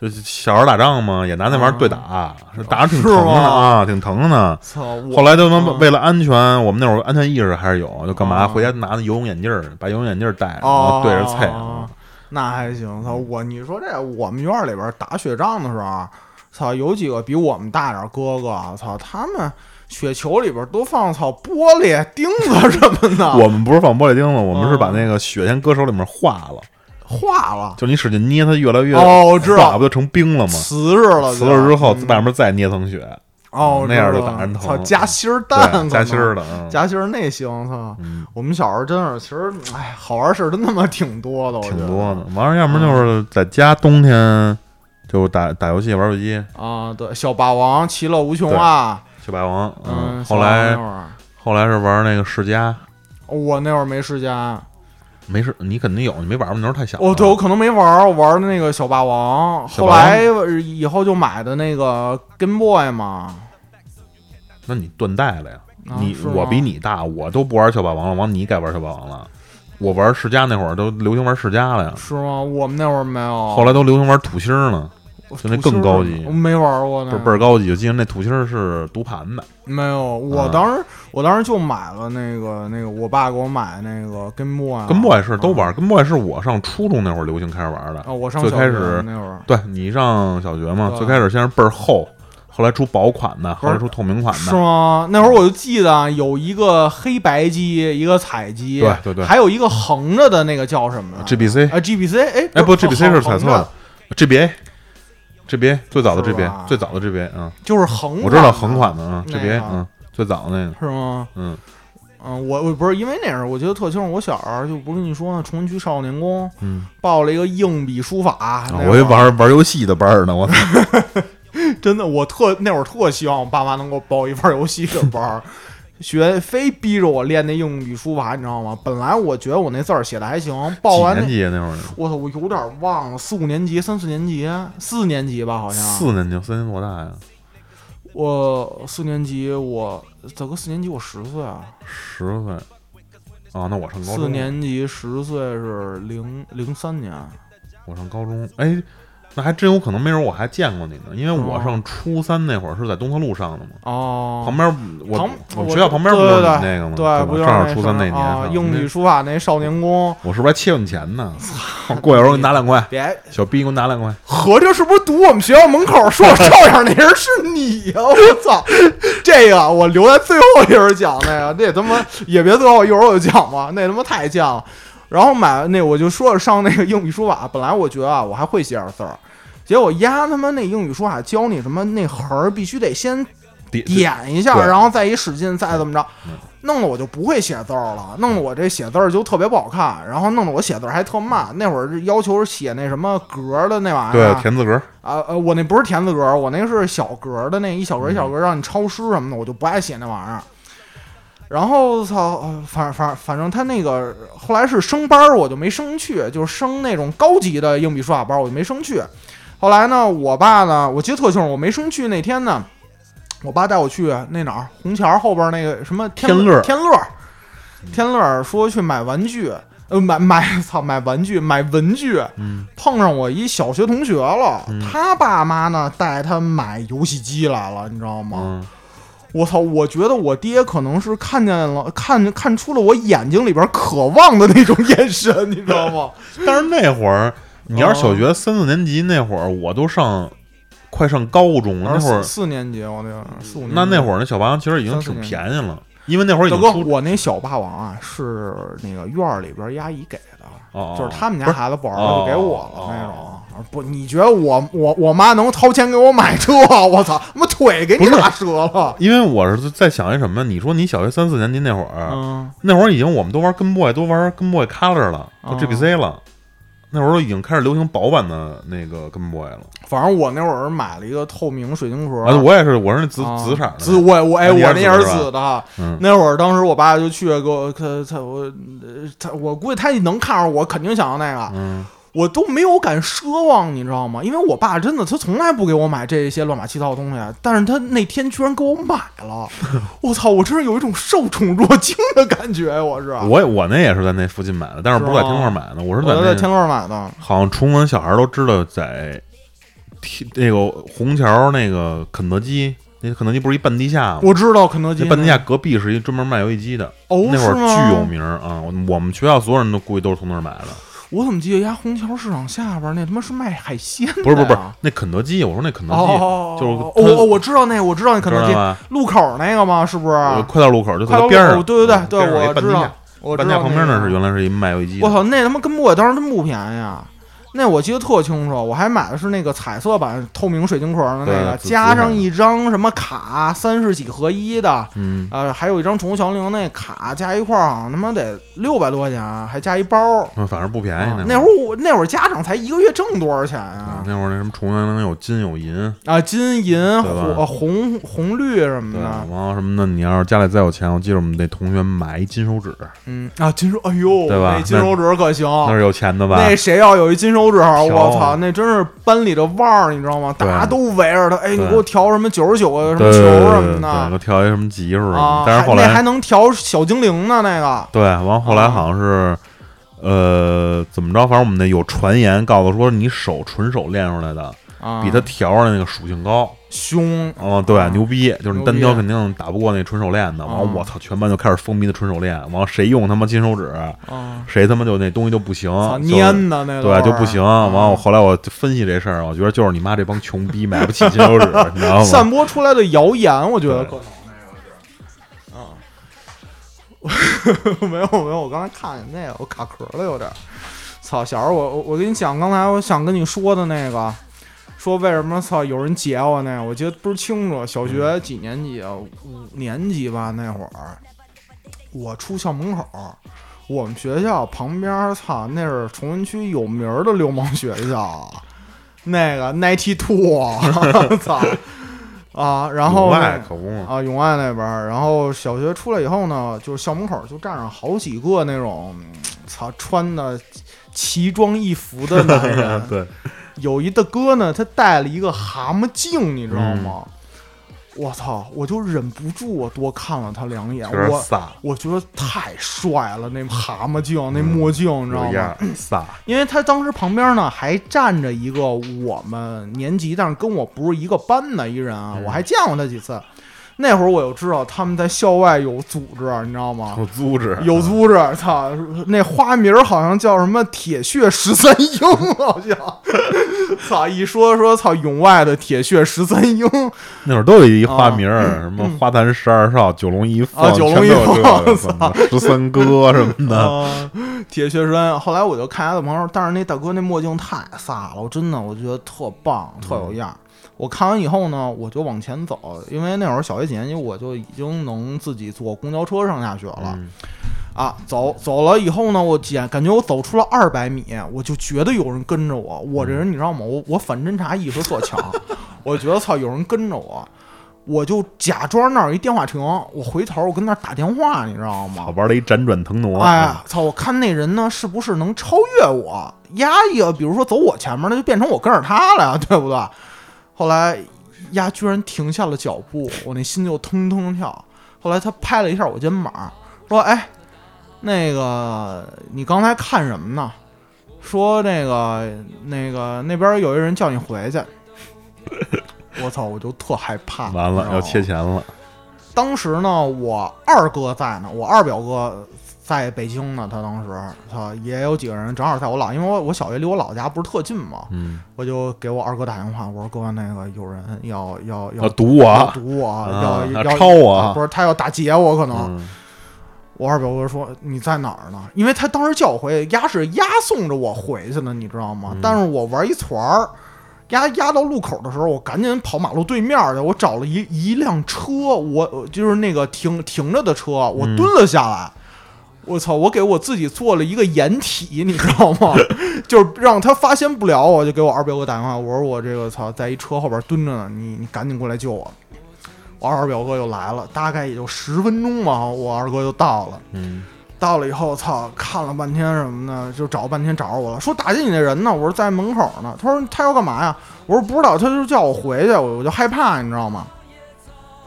就是小孩打仗嘛，也拿那玩意儿对打，是打着挺疼的啊，挺疼的。操！后来都他妈嗯为了安全，我们那会儿安全意识还是有，就干嘛啊回家拿那游泳眼镜儿，把游泳眼镜儿戴着，然哦后对着菜。哦那还行。操我，你说这我们院儿里边打雪仗的时候，操，有几个比我们大点儿哥哥，操，他们雪球里边都放操玻璃钉子什么的，我们不是放玻璃钉子，我们是把啊那个雪先搁手里面化了，化了，就你使劲捏它，越来越哦我知道。化不就成冰了吗？瓷实了，瓷了之后，嗯。外面再捏层雪，哦，那样就打人疼操，夹心儿蛋，对，夹心儿的，嗯，夹心儿那行，操。嗯，我们小时候真是，其实哎，好玩事儿真他妈挺多的，挺多的。完了，要么就是在家冬天就打打游戏、玩手机，啊。对，小霸王其乐无穷啊。小霸王，嗯，后来后来是玩那个世嘉，我那会儿没世嘉，没事，你肯定有，你没玩过，那时候太小了。哦，对我可能没玩，我玩的那个小霸王，后来以后就买的那个 Game Boy 嘛。那你断代了呀？你我比你大，我都不玩小霸王了，完你该玩小霸王了。我玩世嘉那会儿都流行玩世嘉了呀，是吗？我们那会儿没有。后来都流行玩土星儿呢，就那更高级我没玩过呢，倍儿倍儿高级。我记得那土星儿是读盘的，没有。我啊当时我当时就买了那个那个，我爸给我买那个 Game Boy，啊跟 boy 是都玩，啊跟 boy 是我上初中那会儿流行开始玩的。啊，我上最小学开始那会儿。对你上小学嘛，最开始先是倍儿厚，后来出薄款的，后来出透明款的是的。吗？那会儿我就记得啊有一个黑白机，一个彩机，对对对还有一个横着的那个叫什么 GBC 啊，GBC，哎哎，不，GBC 是彩横着色的，GBA，GBA 最早的是 GBA，吧？最早的 GBA，嗯，就是横，我知道横款的啊那个，GBA，嗯，最早的那个，是吗？嗯，嗯，我我不是因为那时候我记得特清楚，我小时候就不是跟你说呢，崇文区少年宫嗯，报了一个硬笔书法，啊那会儿我以为玩玩游戏的班儿呢，我操，真的，我特那会儿特希望我爸妈能给我报一玩游戏的班儿，学非逼着我练那硬笔书法，你知道吗？本来我觉得我那字儿写的还行，报几年级啊那会儿？我操，我有点忘了，四五年级、三四年级、四年级吧，好像四年级，四年级多大呀？我四年级，我咋个四年级我十岁啊？十岁。啊，那我上高中。四，年级十岁是零零三年，我上高中。哎，那还真有可能，没准我还见过你呢，因为我哦上初三那会儿是在东特路上的嘛，哦，旁边我旁我们学校旁边不就是你那个吗？对，不就是正好初三那年，什么啊啊英语书法那少年宫，我是不是还欠你钱呢？过一会儿我给你拿两块，别小逼给我拿两块。合着是不是堵我们学校门口说我 照样那人是你呀、我操！这个我留在最后一会儿讲那个，那他妈也别最后一会儿我就讲吧，那他妈太贱了。然后买那我就说上那个英语书法，本来我觉得啊我还会写点字儿，结果丫他妈那英语书法教你什么那横儿必须得先点点一下，然后再一使劲，再怎么着嗯，弄得我就不会写字儿了，弄得我这写字儿就特别不好看，然后弄得我写字儿还特慢。那会儿要求是写那什么格儿的那玩意儿对啊，田字格，啊呃，我那不是田字格儿，我那个是小格儿的那一小格儿一小格儿让你抄诗什么的，我就不爱写那玩意儿。然后操，呃反反反正他那个后来是升班儿，我就没升去，就是升那种高级的硬笔书法班，我就没升去。后来呢，我爸呢，我记得特清楚，我没生去那天呢，我爸带我去那哪儿虹桥后边儿那个什么天天乐天乐天乐说去买玩具，呃，买买操买玩具买文具，嗯，碰上我一小学同学了，嗯他爸妈呢带他买游戏机来了，你知道吗？嗯，我操！我觉得我爹可能是看见了，看看出了我眼睛里边渴望的那种眼神，你知道吗？但是那会儿你要是小学三四年级那会儿，我都上快上高中了，那会儿四四年级，我那个四五年级，那那会儿那小霸王其实已经挺便宜了，因为那会儿已经出我那小霸王啊是那个院儿里边阿姨给的，哦，就是他们家孩子不玩了哦就给我了哦那种。不，你觉得我我我妈能掏钱给我买车？我操，他妈腿给你打折了。因为我是在想一什么？你说你小学三四年级那会儿，嗯，那会儿已经我们都玩跟 boy，都玩跟 boy color 了，都哦 GBC 了。那会儿都已经开始流行薄版的那个跟 boy 了。反正我那会儿买了一个透明水晶盒，啊，我也是，我是那紫啊紫色的，紫我我哎我那也是是紫的。那会儿当时我爸就去给我，他他我呃他我估计他能看上我，肯定想要那个，嗯，我都没有敢奢望，你知道吗？因为我爸真的他从来不给我买这些乱码七八糟的东西，但是他那天居然给我买了，我操！我真是有一种受宠若惊的感觉，我是。我我那也是在那附近买的，但是不是在天乐买的，我是我在天乐买的，好像崇文小孩都知道在天那个虹桥那个肯德基，那肯德基不是一半地下吗？我知道肯德基那半地下隔壁是一专门卖游戏机的，哦，那会儿巨有名啊！我我们学校所有人都估计都是从那儿买的。我怎么记得压虹桥市场下边那他妈是卖海鲜？不是不是不是，那肯德基，我说那肯德基，哦，就是哦哦，我知道那个，我知道那肯德基？路口那个吗？是不是？呃快到路口就在快到它边上，对对对对，我知道我知道旁边那个是原来是一卖游戏机的。我操，那他妈跟我当时真不便宜啊！那我记得特清楚，我还买的是那个彩色版透明水晶壳的那个，加上一张什么卡，三十几合一的，嗯，呃，还有一张宠物小精灵那卡，加一块儿好像他妈得六百多块钱，还加一包。嗯反正不便宜啊那会儿我那会儿家长才一个月挣多少钱啊？那会儿那什么宠物小灵有金有银，啊，金银红红绿什么，的，然后什么的，你要是家里再有钱，我记得我们那同学买一金手指，嗯啊，金手，哎呦，对吧那金手指可行，那是有钱的吧？那谁要有一金手指，我操，那真是班里的腕儿，你知道吗？大家都围着他，哎，你给我调什么九十九个什么球什么的都跳一什么级数啊，，但是后来那还能调小精灵呢，那个对，完后来好像是。呃，怎么着？反正我们那有传言告诉说，你手纯手练出来的，啊，比他调的那个属性高。凶哦，对，啊牛逼，就是你单挑肯定打不过那纯手链的。完我操，全班就开始风靡的纯手链。完了，谁用他妈金手指，啊，谁他妈就那东西就不行，的那对就不行。完了，我啊后来我就分析这事儿，我觉得就是你妈这帮穷逼买不起金手指，你知道吗？散播出来的谣言，我觉得可能那个是啊，没有没有，我刚才看见那个，我卡壳了有点。操，小时候我我我跟你讲，刚才我想跟你说的那个，说为什么操有人截我那个，我记得不是清楚，小学几年级啊？五年级吧那会儿，我出校门口。我们学校旁边，操，那是崇文区有名的流氓学校，那个 ninety two，操啊！然后永啊，永爱那边，然后小学出来以后呢，就是校门口就站上好几个那种，嗯操，穿的奇装异服的男人。对，有一大哥呢，他戴了一个蛤蟆镜，你知道吗？我操，我就忍不住我多看了他两眼，我我觉得太帅了，那蛤蟆镜，那墨镜，你知道吗？因为他当时旁边呢还站着一个我们年级，但是跟我不是一个班的一人啊，嗯。我还见过他几次。那会儿我就知道他们在校外有组织，你知道吗？有组织，有组织，操，那花名儿好像叫什么铁血十三英，好像，操，一说说操永外的铁血十三英，那会儿都有一花名儿，什么花坛十二少、九龙一凤，啊九龙一凤十三哥什么的。啊，铁血十三。后来我就看他的朋友，但是那大哥那墨镜太飒了，我真的我觉得特棒，特有样儿。我看完以后呢，我就往前走，因为那会儿小学几年级，我就已经能自己坐公交车上下学了。嗯啊，走走了以后呢，我感感觉我走出了二百米，我就觉得有人跟着我。我这人你知道吗？我我反侦查意识特强，我觉得操有人跟着我，我就假装那儿有一电话亭，我回头我跟那儿打电话，你知道吗？玩了一辗转腾挪，哎，操！我看那人呢，是不是能超越我？压一个，比如说走我前面，那就变成我跟着他了呀，对不对？后来丫居然停下了脚步，我那心就腾腾跳。后来他拍了一下我肩膀，说：“哎，那个你刚才看什么呢？说那个那个那边有一人叫你回去。” 我操！我就特害怕，完了要切钱。钱了，当时呢，我二哥在呢，我二表哥在北京呢。他当时他也有几个人，正好在我姥，因为我我小学离我姥家不是特近嘛，嗯，我就给我二哥打电话，我说哥，那个有人要要要要堵我，要堵我，啊要要要抄我啊不是他要打劫我，可能。嗯我二表哥说你在哪儿呢？因为他当时叫我回去，丫是押送着我回去的，你知道吗？嗯但是我玩一团儿，压压到路口的时候，我赶紧跑马路对面去，我找了一一辆车，我就是那个停停着的车，我嗯蹲了下来。我操！我给我自己做了一个掩体，你知道吗？就是让他发现不了我，就给我二表哥打电话，我说我这个操，在一车后边蹲着呢，你你赶紧过来救我。我二表哥又来了，大概也就十分钟吧，我二哥就到了。嗯，到了以后，操，看了半天什么的，就找半天找着我了，说打击你的人呢？我说在门口呢。他说他要干嘛呀？我说不知道，他就叫我回去，我我就害怕，你知道吗？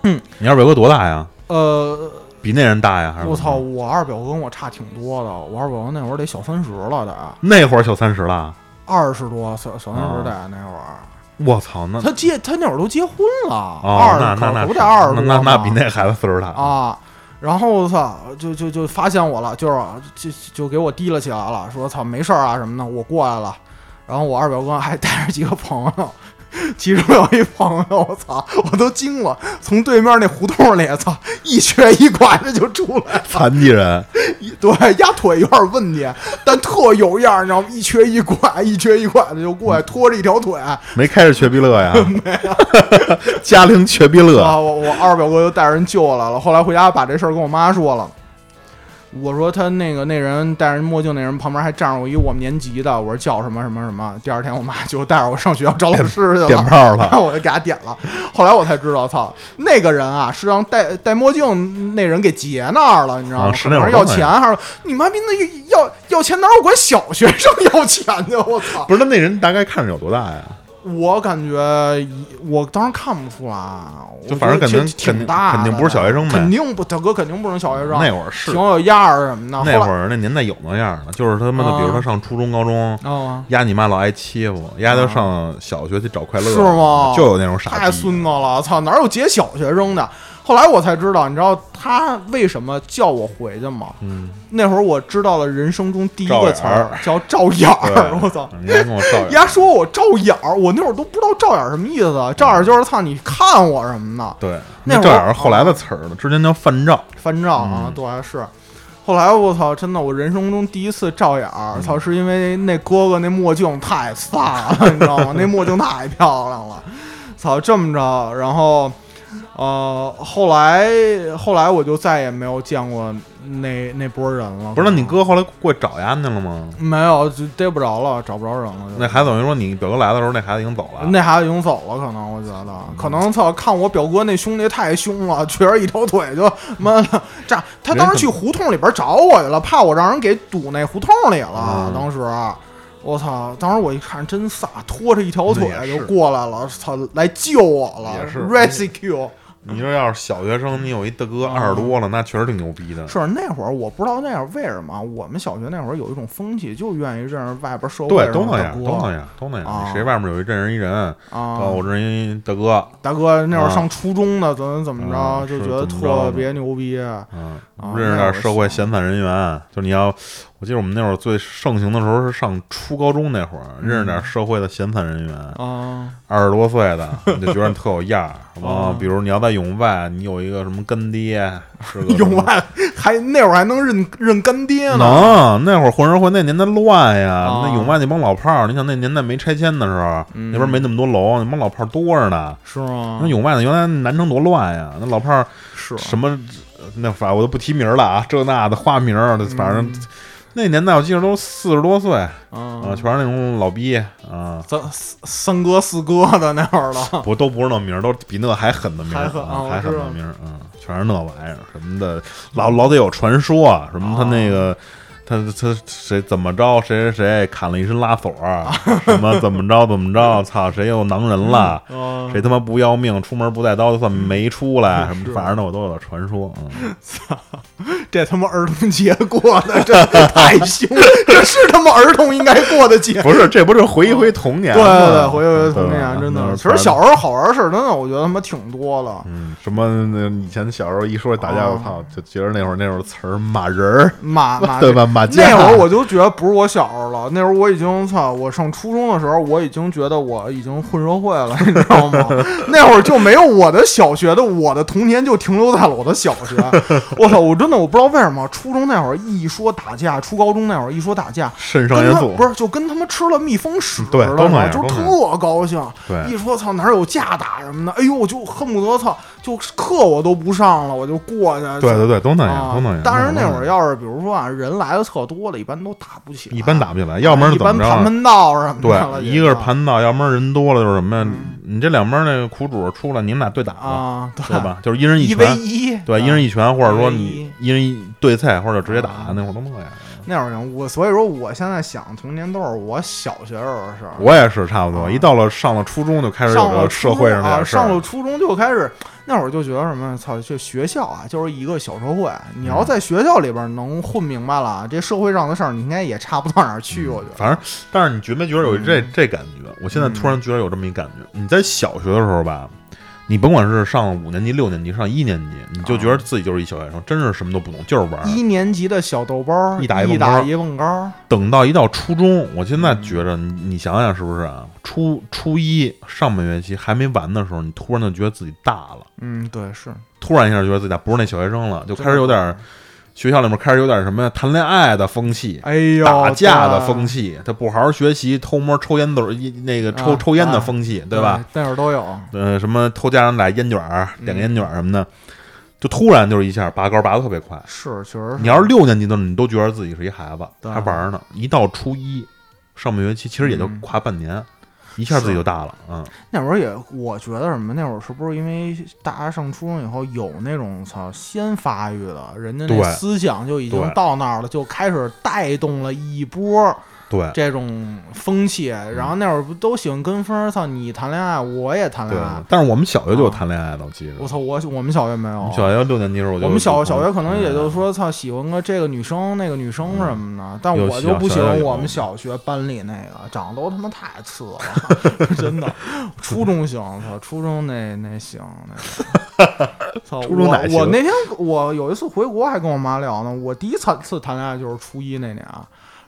你二表哥多大呀？呃，比那人大呀？还是我操？我二表哥跟我差挺多的，我二表哥那会儿得小三十了，得那会儿小三十了，二十多，小小三十啊得那会儿。我操，那他结他那会儿都结婚了，哦，二那那那不得二十多那那比那孩子岁数大，啊。然后我操，就就就发现我了，就是就就给我提了起来了，说操没事儿啊什么的，我过来了。然后我二表哥还带着几个朋友，其中有一朋友，我操，我都惊了，从对面那胡同里，操，一瘸一拐的就出来了。残疾人，一对，压腿有点问题，但特有样，你知道吗？一瘸一拐，一瘸一拐的就过来，拖着一条腿。没开着瘸逼乐呀？没有，嘉陵瘸逼乐，啊，我我二表哥就带人救我来了。后来回家把这事儿跟我妈说了。我说他那个那人戴着墨镜那人旁边还站着我一我们年级的，我说叫什么什么什么。第二天我妈就带着我上学校找老师去了点了，炮了，我就给他点了。后来我才知道，操，那个人啊是让戴戴墨镜那人给劫那儿了，你知道吗？啊是要钱，还是你妈逼那要要钱哪有管小学生要钱的？我操！不是，那那人大概看着有多大呀？我感觉一，我当时看不出来，就反正肯定我觉得挺肯定大的，肯定不是小学生呗。肯定不，大哥肯定不是小学生，那会儿是。挺有样儿什么的。那会儿儿那年代有那样的，就是他妈的，啊。比如他上初中、高中，啊，丫你妈老挨欺负，丫就上小学去找快乐，是吗？就有那种傻太，孙子了，操，哪有劫小学生的？后来我才知道，你知道他为什么叫我回去吗？嗯，那会儿我知道了人生中第一个词儿儿叫照眼儿，我操！你还跟我照眼，人家说我照眼儿，我那会儿都不知道照眼儿什么意思，照眼儿就是操你看我什么的。对，那会儿照眼是后来的词儿了，之前叫范照，翻照啊，嗯对，是。后来我操，真的，我人生中第一次照眼儿，嗯操，是因为那哥哥那墨镜太飒了，你知道吗？那墨镜太漂亮了，操，这么着，然后，呃，后来后来我就再也没有见过那那波人了。不是？那你哥后来过去找丫去了吗？没有，就逮不着了，找不着人了。那孩子等于说你表哥来的时候，那孩子已经走了，那孩子已经走了，可能我觉得，可能操，看我表哥那兄弟太凶了，瘸着一条腿就妈的这样。他当时去胡同里边找我去了，怕我让人给堵那胡同里了。嗯当时，我操！当时我一看真飒，拖着一条腿就过来了，操，来救我了，rescue。你说要是小学生，你有一大哥二十多了，那确实挺牛逼的。是那会儿我不知道那会儿为什么，我们小学那会儿有一种风气，就愿意认识外边社会对，上都那样，都那样，都那样。啊你谁外面有一认识一人，啊哦，我认识一大哥，大哥那会儿啊上初中的怎么怎么啊着，就觉得特别牛逼。认识点社会闲散人员。就你要，我记得我们那会儿最盛行的时候是上初高中那会儿，认识点社会的闲散人员，啊，二十多岁的，你就觉得你特有样儿。完了啊，比如你要在永外，你有一个什么干爹，是个 永外 还那会儿还能认认干爹呢。能，那会儿混社会那年代乱呀，啊那永外那帮老炮儿，你想那年代没拆迁的时候，嗯那边没那么多楼，那帮老炮儿多着呢。是吗那？永外的原来南城多乱呀，那老炮儿是什么，那反正我都不提名了啊，这那的花名儿，反正嗯 那年代我记得都四十多岁啊，啊，全是那种老逼啊，三三哥四哥的那会儿了。不都不是那名儿，都比那还狠的名儿，还狠的名儿，嗯，全是那玩意儿什么的，老老得有传说啊，什么他那个。他他谁怎么着谁谁谁砍了一身拉锁儿，什么怎么着怎么着，操谁又囊人了，啊，谁他妈不要命，出门不带刀就算没出来，什么反正呢我都有点传说，嗯，这他妈儿童节过的，这太凶，这是他妈儿童应该过的节。不是，这不是回忆回童年对吗？对对，回回童年，真的。其实小时候好玩的事儿，真的我觉得他妈挺多了。嗯，什么那以前小时候一说打架，啊我操，就觉得那会儿那会儿词儿骂人儿，马马对吧？骂架那会儿我就觉得不是我小时候了，那会儿我已经操，我上初中的时候，我已经觉得我已经混社会了，你知道吗？那会儿就没有我的小学的，我的童年就停留在了我的小学。我操，我真的我不知道为什么，初中那会儿一说打架，初高中那会儿一说打架，肾上腺素不是就跟他妈吃了蜜蜂屎似的嘛，就特高兴。一说操哪儿有架打什么的，哎呦，我就恨不得操，就课我都不上了，我就过去。对对对，都那样，啊都那样。但是那会儿要是比如说啊，人来的特多了，一般都打不起来，一般打不起来，要不然一般怎么着啊？盘门道什么的对，一个是就盘道，要不然人多了就是什么呀嗯？你这两边那个苦主出来，你们俩对打吧，啊，对吧？就是一人一拳，一，对，一人一拳，或者说你一一人一对菜，或者直接打啊，那会儿都那样。那会儿行，我所以说我现在想童年都是我小学时候的事儿。我也是差不多，啊一到了上了初中就开始有上了了社会上这啊，点事儿上了初中就开始，那会儿就觉得什么，操，这学校啊就是一个小社会，你要在学校里边能混明白了，这社会上的事儿你应该也差不到哪儿去，我觉得。反正，但是你觉没觉得有这嗯这感觉？我现在突然觉得有这么一感觉。你在小学的时候吧，你甭管是上五年级、六年级、上一年级，你就觉得自己就是一小学生，真是什么都不懂，就是玩儿。一年级的小豆包儿，一打一一蹦高儿打一蹦高儿，等到一到初中，我现在觉着你你想想是不是啊？初初一上半学期还没完的时候，你突然就觉得自己大了，嗯，对，是突然一下觉得自己大，不是那小学生了，就开始有点儿学校里面开始有点什么呀谈恋爱的风气。哎呦，打架的风气，他不好好学习，偷摸抽烟斗，一那个抽啊抽烟的啊风气，对吧？？那会儿都有，呃，什么偷家长俩烟卷儿，嗯点个烟卷儿什么的，就突然就是一下拔高拔的特别快。是确实是。你要是六年级的，你都觉得自己是一孩子，还玩呢。一到初一上半学期，其实也就嗯跨半年，一下自己就大了。嗯，那会儿也，我觉得什么？那会儿是不是因为大家上初中以后有那种操先发育的，人家那思想就已经到那儿了，就开始带动了一波对这种风气。然后那会儿不都喜欢跟风儿？操，你谈恋爱，我也谈恋爱。。但是我们小学就有谈恋爱的，我记着。我操，我我们小学没有。小学六年级时候我就，我们小小学可能嗯也就是说，操，喜欢个这个女生那个女生什么的，但我就不喜欢我们小学班里那个，长得都他妈太次了，真的。初中行，操，初中那那行，那个操，我 初中哪行我那天我有一次回国还跟我妈聊呢，我第一次次谈恋爱就是初一那年。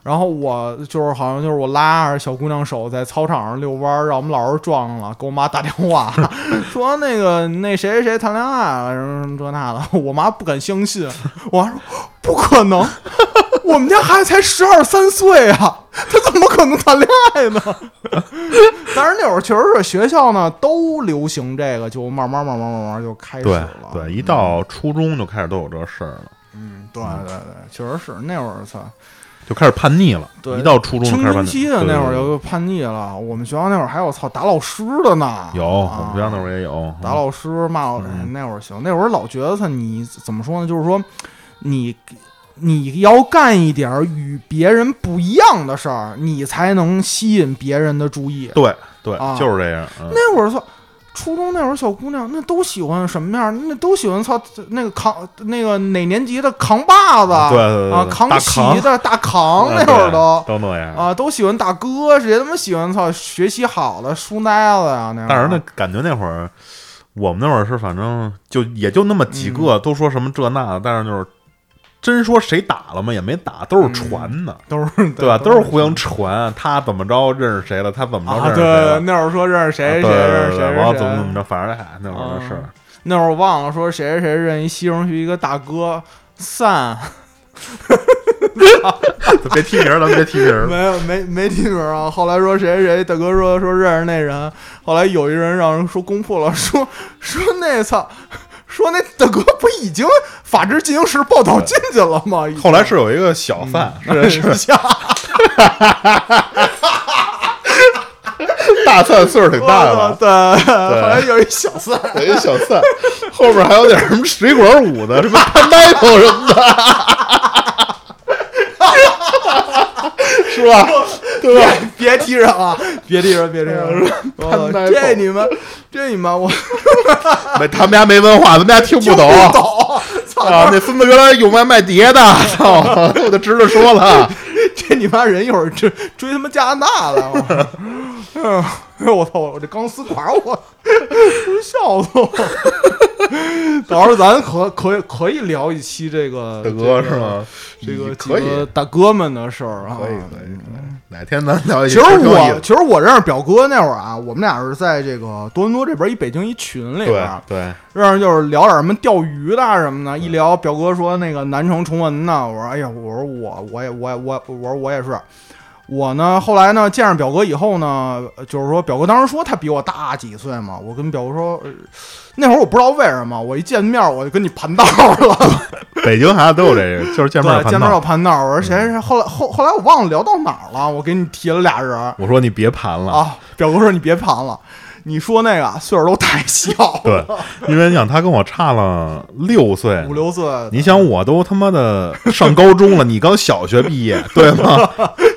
然后我就是好像就是我拉着小姑娘手在操场上遛弯儿，让我们老师撞了，给我妈打电话 说那个那谁谁谁谈恋爱了，什么什么这那的，我妈不敢相信，我妈说不可能，我们家孩子才十二三岁啊，他怎么可能谈恋爱呢？但是那会儿确实是学校呢都流行这个，就慢慢慢慢慢慢就开始对了。对，一到初中就开始都有这事儿了，嗯，对对对，确实是那会儿操。就开始叛逆了。对一到初中就青开始叛逆。春期的那会儿就叛逆了。我们学校那会儿还有操打老师的呢，有，我啊们学校那会儿也有打老师骂老师，嗯那会儿行。那会儿老觉得他你怎么说呢？就是说你你要干一点儿与别人不一样的事儿，你才能吸引别人的注意。对对啊，就是这样。嗯那会儿操。初中那会儿小姑娘那都喜欢什么样？那都喜欢操那个扛那个哪年级的扛把子，对对对啊，扛旗的大扛嗯那会儿都对都那样。啊，都喜欢大哥，谁他妈喜欢操学习好的书呆子呀？那但是那感觉那会儿，我们那会儿是反正就也就那么几嗯个，都说什么这那的，但是就是真说谁打了吗？也没打，都是传的，都是 对吧？都是互相传，他怎么着认识谁了，他怎么着啊，认识谁了，对，那会儿说认识谁谁谁对对，然后谁怎么怎么着，反正还，那会儿的事儿。那会儿忘了说谁谁谁认一西城区一个大哥散，别提名儿，咱别提名儿。没有没没提名啊。后来说谁谁谁大哥说说认识那人，后来有一人让人说攻破了，说说那操。说那大哥不已经法制进行时报道进去了吗？后来是有一个小贩，是是下 大蒜，岁数挺大的了，对，后来有一小蒜，有一小蒜，后边还有点什么水果舞的，什么 battle 什么的，是吧？对吧？别提人啊！别提人，别提人！我潘大这你们，这你们，我 没，他们家没文化，他们家听不懂。懂。操！啊，那孙子原来有卖卖碟的，操！我就直着说了，这你妈人一会儿追追他妈加拿大了！我嗯，我操！我这钢丝管我笑死我！到时候咱可可以可以聊一期这个大哥是？吗？这个可以几个大哥们的事儿啊，可以可以，哪天咱聊一期其。实我其实我认识表哥那会儿啊，我们俩是在这个多伦多这边一北京一群里边对认识就是聊点什么钓鱼的啊什么的，一聊表哥说那个南城崇文呢，我说哎呀，我说我我也我也我我说我也是，我呢后来呢见着表哥以后呢，呃就是说表哥当时说他比我大几岁嘛，我跟表哥说，呃那会儿我不知道为什么，我一见面我就跟你盘道了，北京孩子都有这个，就是见面见面要。盘道，我说谁谁谁，后来后后来我忘了聊到哪儿了，我给你提了俩人我说你别盘了，啊，表哥说你别盘了，你说那个岁数都太小了，对，因为你想他跟我差了六岁，五六岁，你想我都他妈的上高中了，你刚小学毕业，对吗？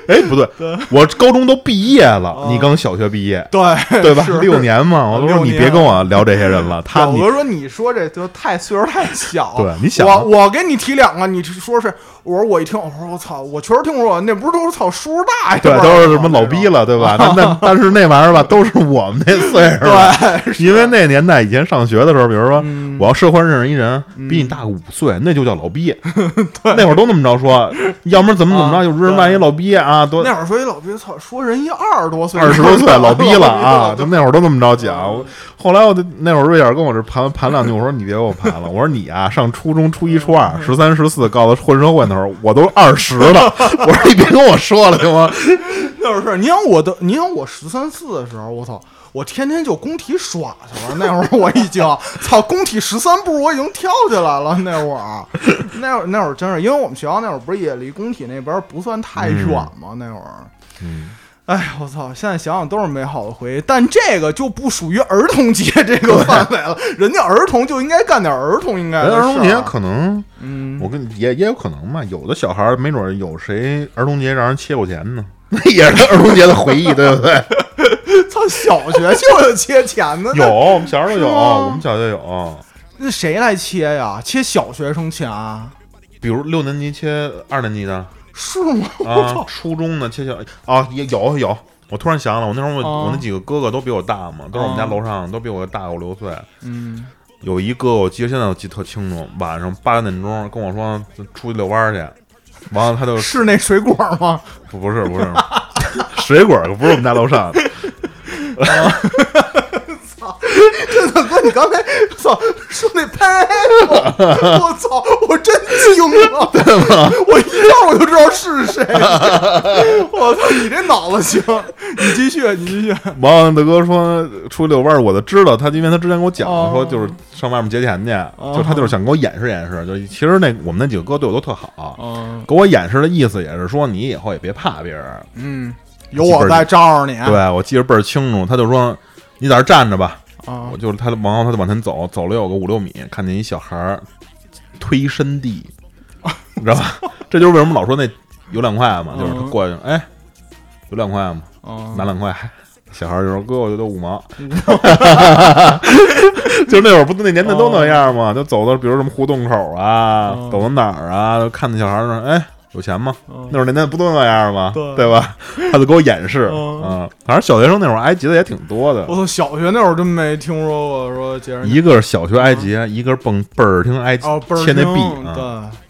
哎，不对，我高中都毕业了，你刚小学毕业，对对吧？六年嘛，我都说你别跟我聊这些人了，他你表哥说：“你说这就太岁数太小。对你想我我给你提两个，你说是？我说我一听，我说我操，我确实听说，那不是都是操叔叔大爷对都是什么老逼？了，对吧？那那但是那玩意儿吧，都是我们那岁数，对，因为那年代以前上学的时候，比如说嗯我要社会上认识一人比你大个五岁，那就叫老逼。那会儿都那么着说，要不然怎么怎么着，啊有人万一老逼啊，多那会儿说一老逼，操，说人一二十多岁，二十多岁老逼了啊，就那会儿都那么着讲。我后来我就那会儿瑞尔跟我这盘盘两句，我说你别给我盘了，我说你啊上初中初一初二十三十四，告诉混社会那时候我都二十了，我说你别跟我说了行吗？那会儿是，你想我的，你想我十三四的时候，我操。我天天就工体耍去了，那会儿我已经操工体十三步我已经跳起来了。那会儿，那会儿那会儿真是，因为我们学校那会儿不是也离工体那边不算太远吗？那会儿，嗯，哎，我操！现在想想都是美好的回忆，但这个就不属于儿童节这个范围了。人家儿童就应该干点儿童应该的事儿。童节可能，嗯，我跟也也有可能嘛，有的小孩儿没准儿有谁儿童节让人切过钱呢，那也是儿童节的回忆，对不对？操，小学就有 切钱的，有，我们小时候有，我们小学有，那谁来切呀？切小学生钱啊？比如六年级切二年级的。是吗？我啊操，！初中的切小啊，也有有。我突然想了，我那时候我、哦我那几个哥哥都比我大嘛，都是我们家哦楼上，都比我大五六岁。嗯，有一个，我记得现在我记得特清楚，晚上八点钟跟我说出去遛弯儿去，完了他就是那水果吗？不不是不是水果可不是我们家楼上的，这大哥，你刚才操说那拍，我操，我真惊了，我一下我就知道是谁。我操，你这脑子行，你继续，你继续。完了大哥说出去遛弯儿，我就知道他，因为他之前给我讲哦说就是上外面节钱去，就他就是想给我演示演示，就其实那我们那几个哥对我都特好，嗯给我演示的意思也是说你以后也别怕别人。嗯，有我在罩着你。对我记得倍儿清楚，他就说你在这站着吧，啊我就是他，然后他就往前走，走了有个五六米，看见一小孩儿推身地，你知道吧？这就是为什么老说那有两块嘛，就是他过去，哎，有两块吗？啊拿两块，小孩儿就说：“哥，我觉得五毛。”就那会儿不那年代都那样吗？就走到比如什么胡同口啊，哦走到哪儿啊，看那小孩儿说：“哎，有钱吗？”嗯那会儿年代不都那样吗？对对吧？他就给我演示，嗯嗯，反正小学生那会儿埃及的也挺多的我。操，小学那会儿真没听说过说一个是小学埃及，一个是蹦倍儿听埃及，切那币啊，对，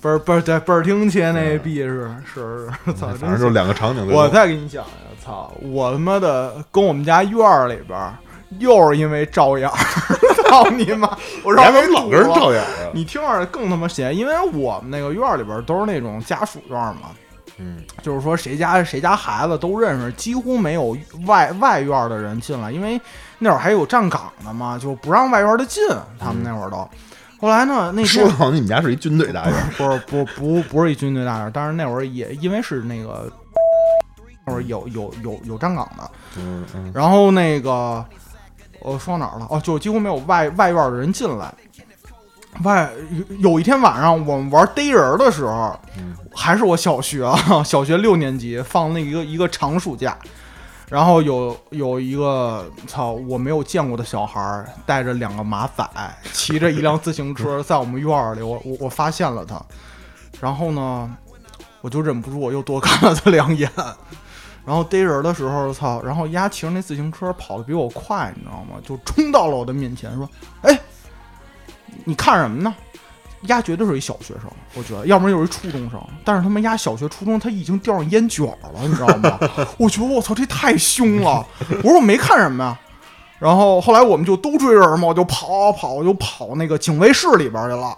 倍儿倍儿对倍儿听切那币是是是，反正就两个场景。我再给你讲呀，操！我他妈的跟我们家院儿里边儿，又是因为照眼儿，操你妈！我让怎么老跟人照眼啊？你听着更他妈邪，因为我们那个院儿里边儿都是那种家属院儿嘛，嗯，就是说谁家谁家孩子都认识，几乎没有外外院儿的人进来，因为那会儿还有站岗的嘛，就不让外院儿的进。他们那会儿都，后来呢，那说的好像你们家是一军队大院。不是不不不是一军队大院，但是那会儿也因为是那个那会儿有有有有站岗的，嗯嗯然后那个我说到哪儿了？哦，就几乎没有外外院的人进来。外有有一天晚上我们玩逮人的时候，嗯还是我小学啊，小学六年级放那一个一个长暑假，然后有有一个操我没有见过的小孩儿，带着两个马仔，骑着一辆自行车 在我们院儿里，我我我发现了他，然后呢，我就忍不住我又多看了他两眼，然后逮人的时候，操，然后丫骑着那自行车跑得比我快，你知道吗？就冲到了我的面前，说：“哎，你看什么呢？”丫绝对是一小学生，我觉得，要不然就是一初中生。但是他妈丫小学、初中，他已经叼上烟卷了，你知道吗？我觉得我操，这太凶了。我说我没看什么呀。然后后来我们就都追人嘛，我就跑跑，我就跑那个警卫室里边去了。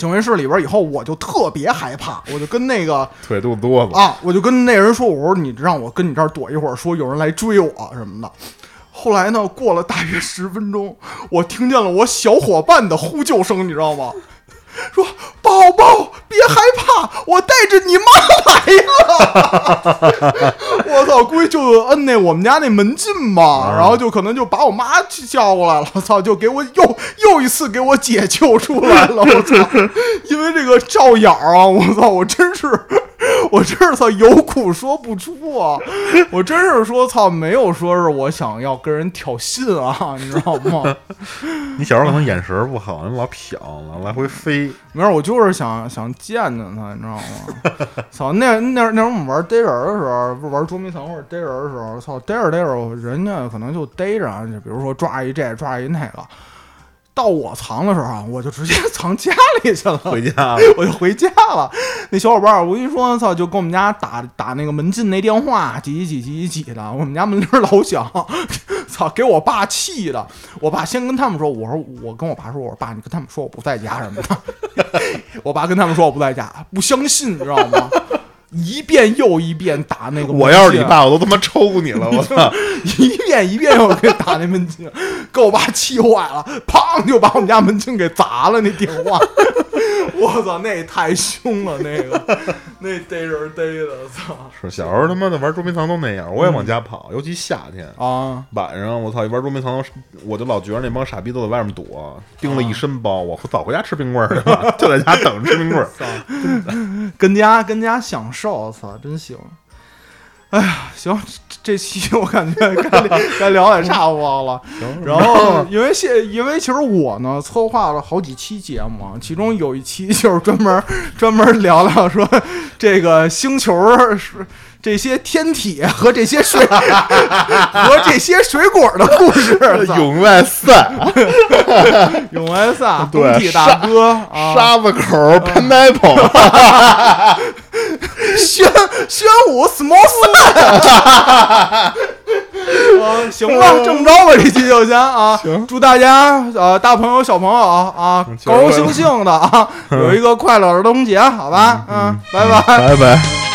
警卫室里边以后，我就特别害怕，我就跟那个 腿肚子啊，我就跟那人说，我说你让我跟你这儿躲一会儿，说有人来追我什么的。后来呢，过了大约十分钟，我听见了我小伙伴的呼救声，你知道吗？说宝宝别害怕。我操，估计就摁那我们家那门禁嘛，然后就可能就把我妈叫过来了。我操，就给我又又一次给我解救出来了。我操，因为这个照眼儿啊，我操，我真是。我真是操有苦说不出啊！我真是说操，没有说是我想要跟人挑衅啊，你知道吗？你小时候可能眼神儿不好，你老瞟，老来回飞。没事，我就是想想见见他，你知道吗？操，那那那会儿我们玩逮人的时候，玩捉迷藏或者逮人的时候，操，逮着逮着，人家可能就逮着，就比如说抓一这抓一那个。到我藏的时候啊，我就直接 藏家里去了，回家，我就回家了。那小伙伴儿，我跟你说，操，就跟我们家打打那个门禁那电话，几几几几几的，我们家门铃老响，操，给我爸气的。我爸先跟他们说，我说我跟我爸说，我说爸，你跟他们说我不在家什么的。我爸跟他们说我不在家，不相信，你知道吗？一遍又一遍打那个，我要是你爸，我都他妈抽你了！我操！一遍一遍又给打那门禁，给我爸气坏了，砰就把我们家门禁给砸了。那电话，我操，那也太凶了，那个那逮人逮的，操是小时候他妈的玩捉迷藏都那样，我也往家跑，尤其夏天啊！晚上，我操，一玩捉迷藏，我就老觉得那帮傻逼都在外面躲，盯了一身包，我早回家吃冰棍儿去了，就在家等着吃冰棍儿。操，跟家跟家享受，操，真行。哎呀，行，这这期我感觉该聊该聊也差不多了。然后，因为现因为其实我呢策划了好几期节目啊，其中有一期 就是专门专门聊聊说这个星球是这些天体和这些水 和这些水果的故事。操永外赛，永外散，对东体大哥啊，沙子口 pineapple，宣宣武 small。呃，行吧，这么着吧，这期就先啊，行祝大家呃大朋友小朋友啊，嗯高高兴兴的啊，有一个快乐儿童节，好吧，嗯，拜拜。拜拜。